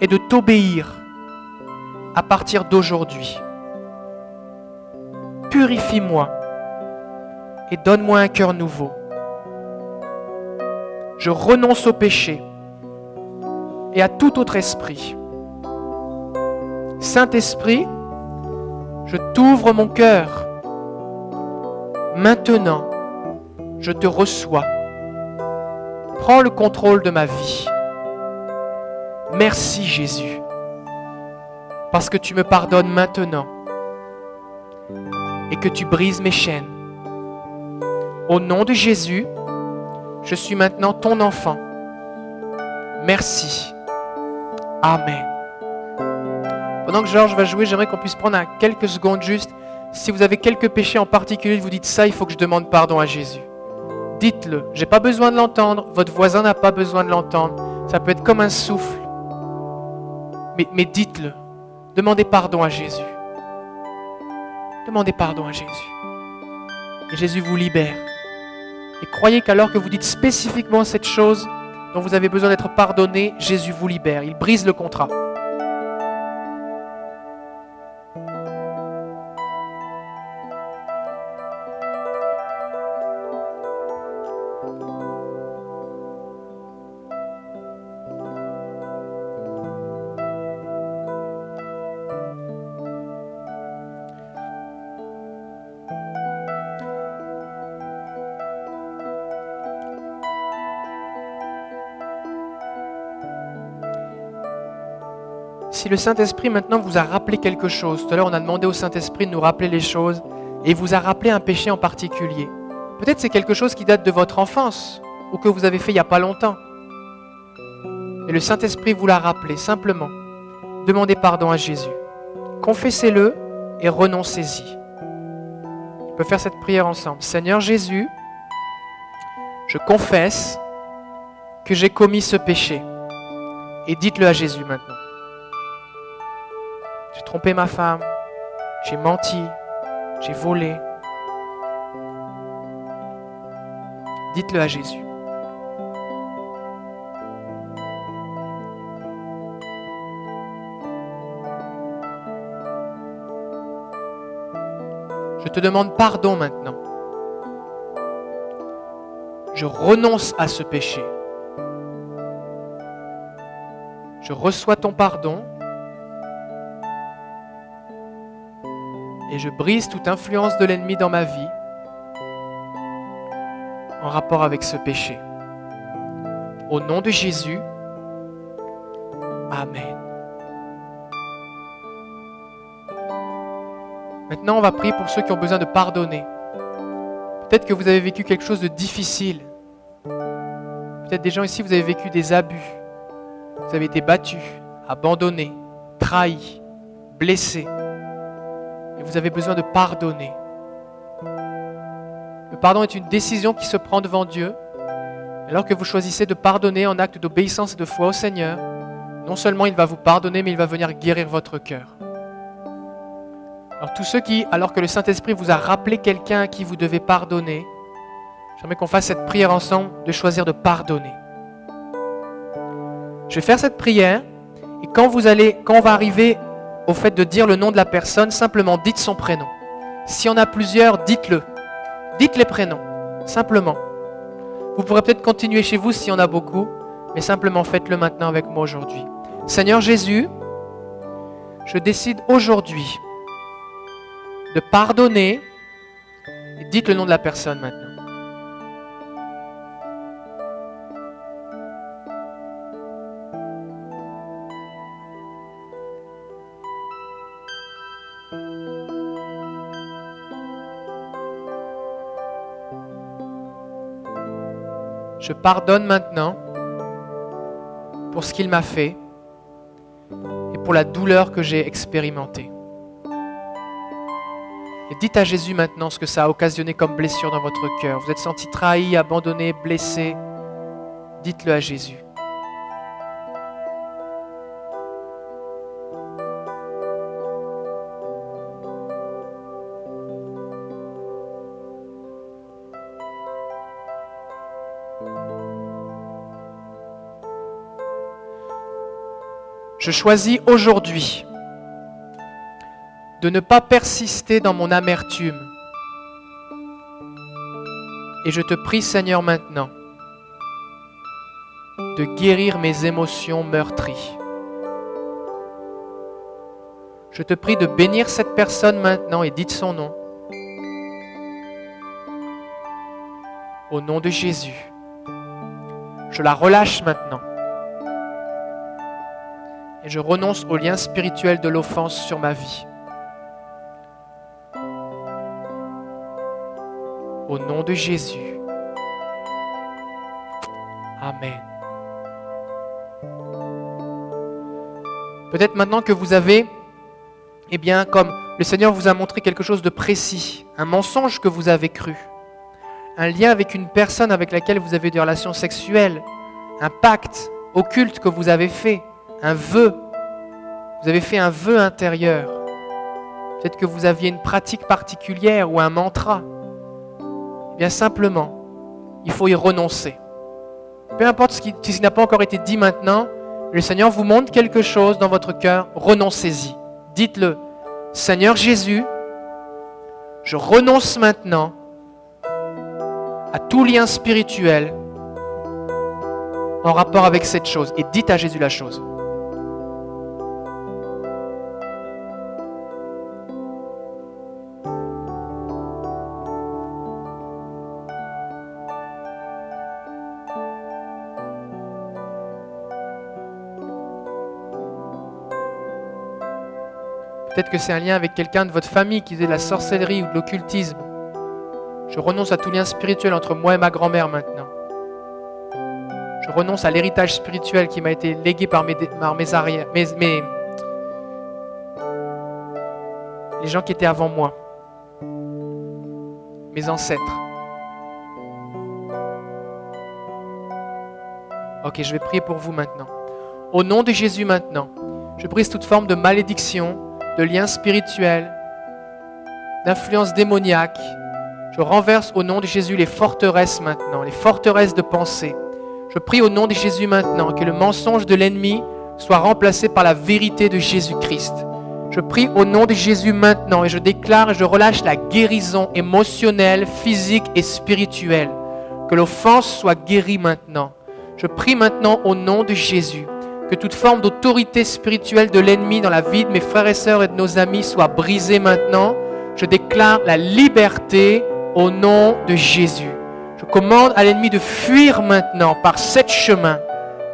et de t'obéir à partir d'aujourd'hui. Purifie-moi et donne-moi un cœur nouveau. Je renonce au péché et à tout autre esprit. Saint-Esprit, je t'ouvre mon cœur Maintenant, je te reçois. Prends le contrôle de ma vie. Merci Jésus, parce que tu me pardonnes maintenant et que tu brises mes chaînes. Au nom de Jésus, je suis maintenant ton enfant. Merci. Amen. Pendant que Georges va jouer, j'aimerais qu'on puisse prendre quelques secondes juste si vous avez quelques péchés en particulier, vous dites ça, il faut que je demande pardon à Jésus. Dites-le. J'ai pas besoin de l'entendre. Votre voisin n'a pas besoin de l'entendre. Ça peut être comme un souffle. Mais, mais dites-le. Demandez pardon à Jésus. Demandez pardon à Jésus. Et Jésus vous libère. Et croyez qu'alors que vous dites spécifiquement cette chose dont vous avez besoin d'être pardonné, Jésus vous libère. Il brise le contrat. Le Saint-Esprit maintenant vous a rappelé quelque chose, tout à l'heure on a demandé au Saint-Esprit de nous rappeler les choses, et vous a rappelé un péché en particulier. Peut-être c'est quelque chose qui date de votre enfance, ou que vous avez fait il n'y a pas longtemps. Et le Saint-Esprit vous l'a rappelé, simplement. Demandez pardon à Jésus. Confessez-le et renoncez-y. On peut faire cette prière ensemble. Seigneur Jésus, je confesse que j'ai commis ce péché. Et dites-le à Jésus maintenant. J'ai trompé ma femme, j'ai menti, j'ai volé. Dites-le à Jésus. Je te demande pardon maintenant. Je renonce à ce péché. Je reçois ton pardon et je brise toute influence de l'ennemi dans ma vie en rapport avec ce péché. Au nom de Jésus, Amen. Maintenant, on va prier pour ceux qui ont besoin de pardonner. Peut-être que vous avez vécu quelque chose de difficile. Peut-être des gens ici, vous avez vécu des abus. Vous avez été battus, abandonnés, trahis, blessés et vous avez besoin de pardonner. Le pardon est une décision qui se prend devant Dieu. Alors que vous choisissez de pardonner en acte d'obéissance et de foi au Seigneur, non seulement il va vous pardonner, mais il va venir guérir votre cœur. Alors tous ceux qui, alors que le Saint-Esprit vous a rappelé quelqu'un à qui vous devez pardonner, j'aimerais qu'on fasse cette prière ensemble de choisir de pardonner. Je vais faire cette prière et quand vous allez, quand on va arriver au fait de dire le nom de la personne, simplement dites son prénom. Si on a plusieurs, dites-le. Dites les prénoms, simplement. Vous pourrez peut-être continuer chez vous si on a beaucoup, mais simplement faites-le maintenant avec moi aujourd'hui. Seigneur Jésus, je décide aujourd'hui de pardonner. dites le nom de la personne maintenant. Je pardonne maintenant pour ce qu'il m'a fait et pour la douleur que j'ai expérimentée. Et dites à Jésus maintenant ce que ça a occasionné comme blessure dans votre cœur. Vous êtes senti trahi, abandonné, blessé. Dites-le à Jésus. Je choisis aujourd'hui de ne pas persister dans mon amertume. Et je te prie Seigneur maintenant de guérir mes émotions meurtries. Je te prie de bénir cette personne maintenant et dites son nom. Au nom de Jésus. Je la relâche maintenant et je renonce au lien spirituel de l'offense sur ma vie. Au nom de Jésus. Amen. Peut-être maintenant que vous avez, eh bien, comme le Seigneur vous a montré quelque chose de précis, un mensonge que vous avez cru, un lien avec une personne avec laquelle vous avez des relations sexuelles, un pacte occulte que vous avez fait, un vœu. Vous avez fait un vœu intérieur. Peut-être que vous aviez une pratique particulière ou un mantra. Eh bien simplement, il faut y renoncer. Peu importe ce qui, n'a pas encore été dit maintenant, le Seigneur vous montre quelque chose dans votre cœur, renoncez-y. Dites-le, Seigneur Jésus, je renonce maintenant à tout lien spirituel en rapport avec cette chose. Et dites à Jésus la chose. Peut-être que c'est un lien avec quelqu'un de votre famille qui faisait de la sorcellerie ou de l'occultisme. Je renonce à tout lien spirituel entre moi et ma grand-mère maintenant. Je renonce à l'héritage spirituel qui m'a été légué par mes, mes arrières, mes, mes, les gens qui étaient avant moi, mes ancêtres. Ok, je vais prier pour vous maintenant. Au nom de Jésus maintenant, je brise toute forme de malédiction, de lien spirituel, d'influence démoniaque. Je renverse au nom de Jésus les forteresses maintenant, les forteresses de pensée. Je prie au nom de Jésus maintenant que le mensonge de l'ennemi soit remplacé par la vérité de Jésus-Christ. Je prie au nom de Jésus maintenant et je déclare et je relâche la guérison émotionnelle, physique et spirituelle. Que l'offense soit guérie maintenant. Je prie maintenant au nom de Jésus que toute forme d'autorité spirituelle de l'ennemi dans la vie de mes frères et sœurs et de nos amis soit brisée maintenant. Je déclare la liberté au nom de Jésus. Je commande à l'ennemi de fuir maintenant par sept chemins.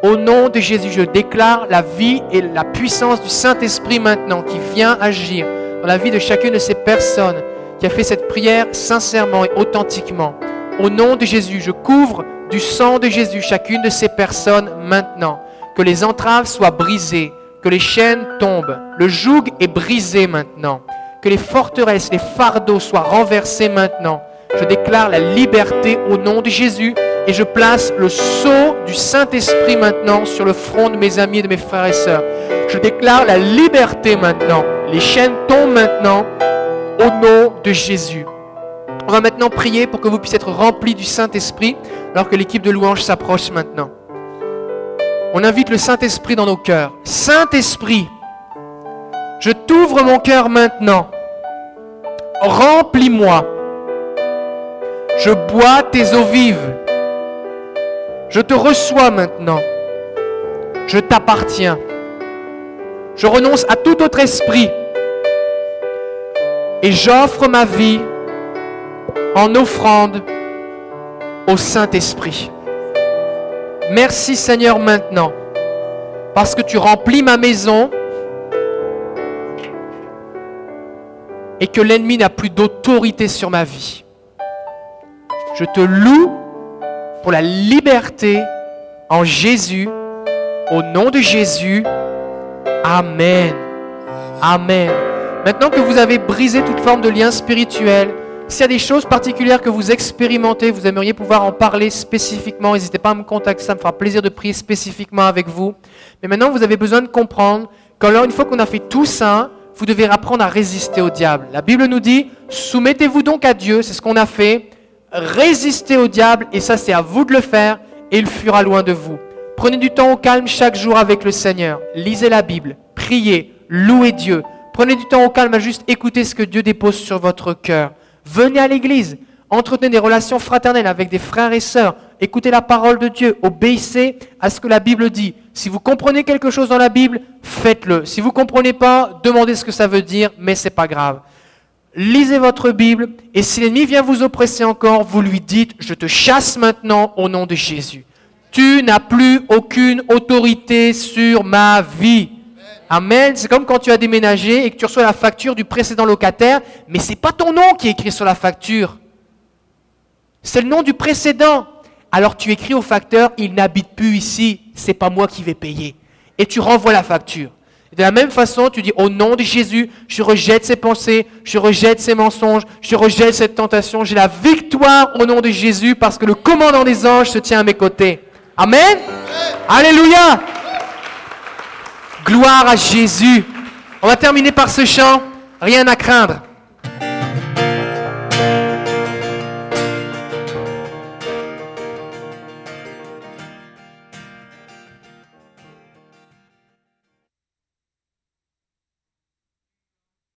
Au nom de Jésus, je déclare la vie et la puissance du Saint-Esprit maintenant qui vient agir dans la vie de chacune de ces personnes qui a fait cette prière sincèrement et authentiquement. Au nom de Jésus, je couvre du sang de Jésus chacune de ces personnes maintenant que les entraves soient brisées, que les chaînes tombent. Le joug est brisé maintenant. Que les forteresses, les fardeaux soient renversés maintenant. Je déclare la liberté au nom de Jésus et je place le sceau du Saint-Esprit maintenant sur le front de mes amis et de mes frères et sœurs. Je déclare la liberté maintenant. Les chaînes tombent maintenant au nom de Jésus. On va maintenant prier pour que vous puissiez être remplis du Saint-Esprit alors que l'équipe de louange s'approche maintenant. On invite le Saint-Esprit dans nos cœurs. Saint-Esprit, je t'ouvre mon cœur maintenant. Remplis-moi. Je bois tes eaux vives. Je te reçois maintenant. Je t'appartiens. Je renonce à tout autre esprit. Et j'offre ma vie en offrande au Saint-Esprit. Merci Seigneur maintenant, parce que tu remplis ma maison et que l'ennemi n'a plus d'autorité sur ma vie. Je te loue pour la liberté en Jésus, au nom de Jésus. Amen. Amen. Maintenant que vous avez brisé toute forme de lien spirituel, s'il y a des choses particulières que vous expérimentez, vous aimeriez pouvoir en parler spécifiquement, n'hésitez pas à me contacter, ça me fera plaisir de prier spécifiquement avec vous. Mais maintenant, vous avez besoin de comprendre qu'alors, une fois qu'on a fait tout ça, vous devez apprendre à résister au diable. La Bible nous dit, soumettez-vous donc à Dieu, c'est ce qu'on a fait, résistez au diable, et ça c'est à vous de le faire, et il fuira loin de vous. Prenez du temps au calme chaque jour avec le Seigneur. Lisez la Bible, priez, louez Dieu. Prenez du temps au calme à juste écouter ce que Dieu dépose sur votre cœur. Venez à l'église, entretenez des relations fraternelles avec des frères et sœurs, écoutez la parole de Dieu, obéissez à ce que la Bible dit. Si vous comprenez quelque chose dans la Bible, faites-le. Si vous ne comprenez pas, demandez ce que ça veut dire, mais ce n'est pas grave. Lisez votre Bible et si l'ennemi vient vous oppresser encore, vous lui dites, je te chasse maintenant au nom de Jésus. Tu n'as plus aucune autorité sur ma vie. Amen. C'est comme quand tu as déménagé et que tu reçois la facture du précédent locataire, mais ce n'est pas ton nom qui est écrit sur la facture. C'est le nom du précédent. Alors tu écris au facteur, il n'habite plus ici, c'est pas moi qui vais payer. Et tu renvoies la facture. De la même façon, tu dis au nom de Jésus, je rejette ces pensées, je rejette ces mensonges, je rejette cette tentation, j'ai la victoire au nom de Jésus parce que le commandant des anges se tient à mes côtés. Amen. Alléluia. Gloire à Jésus. On va terminer par ce chant. Rien à craindre.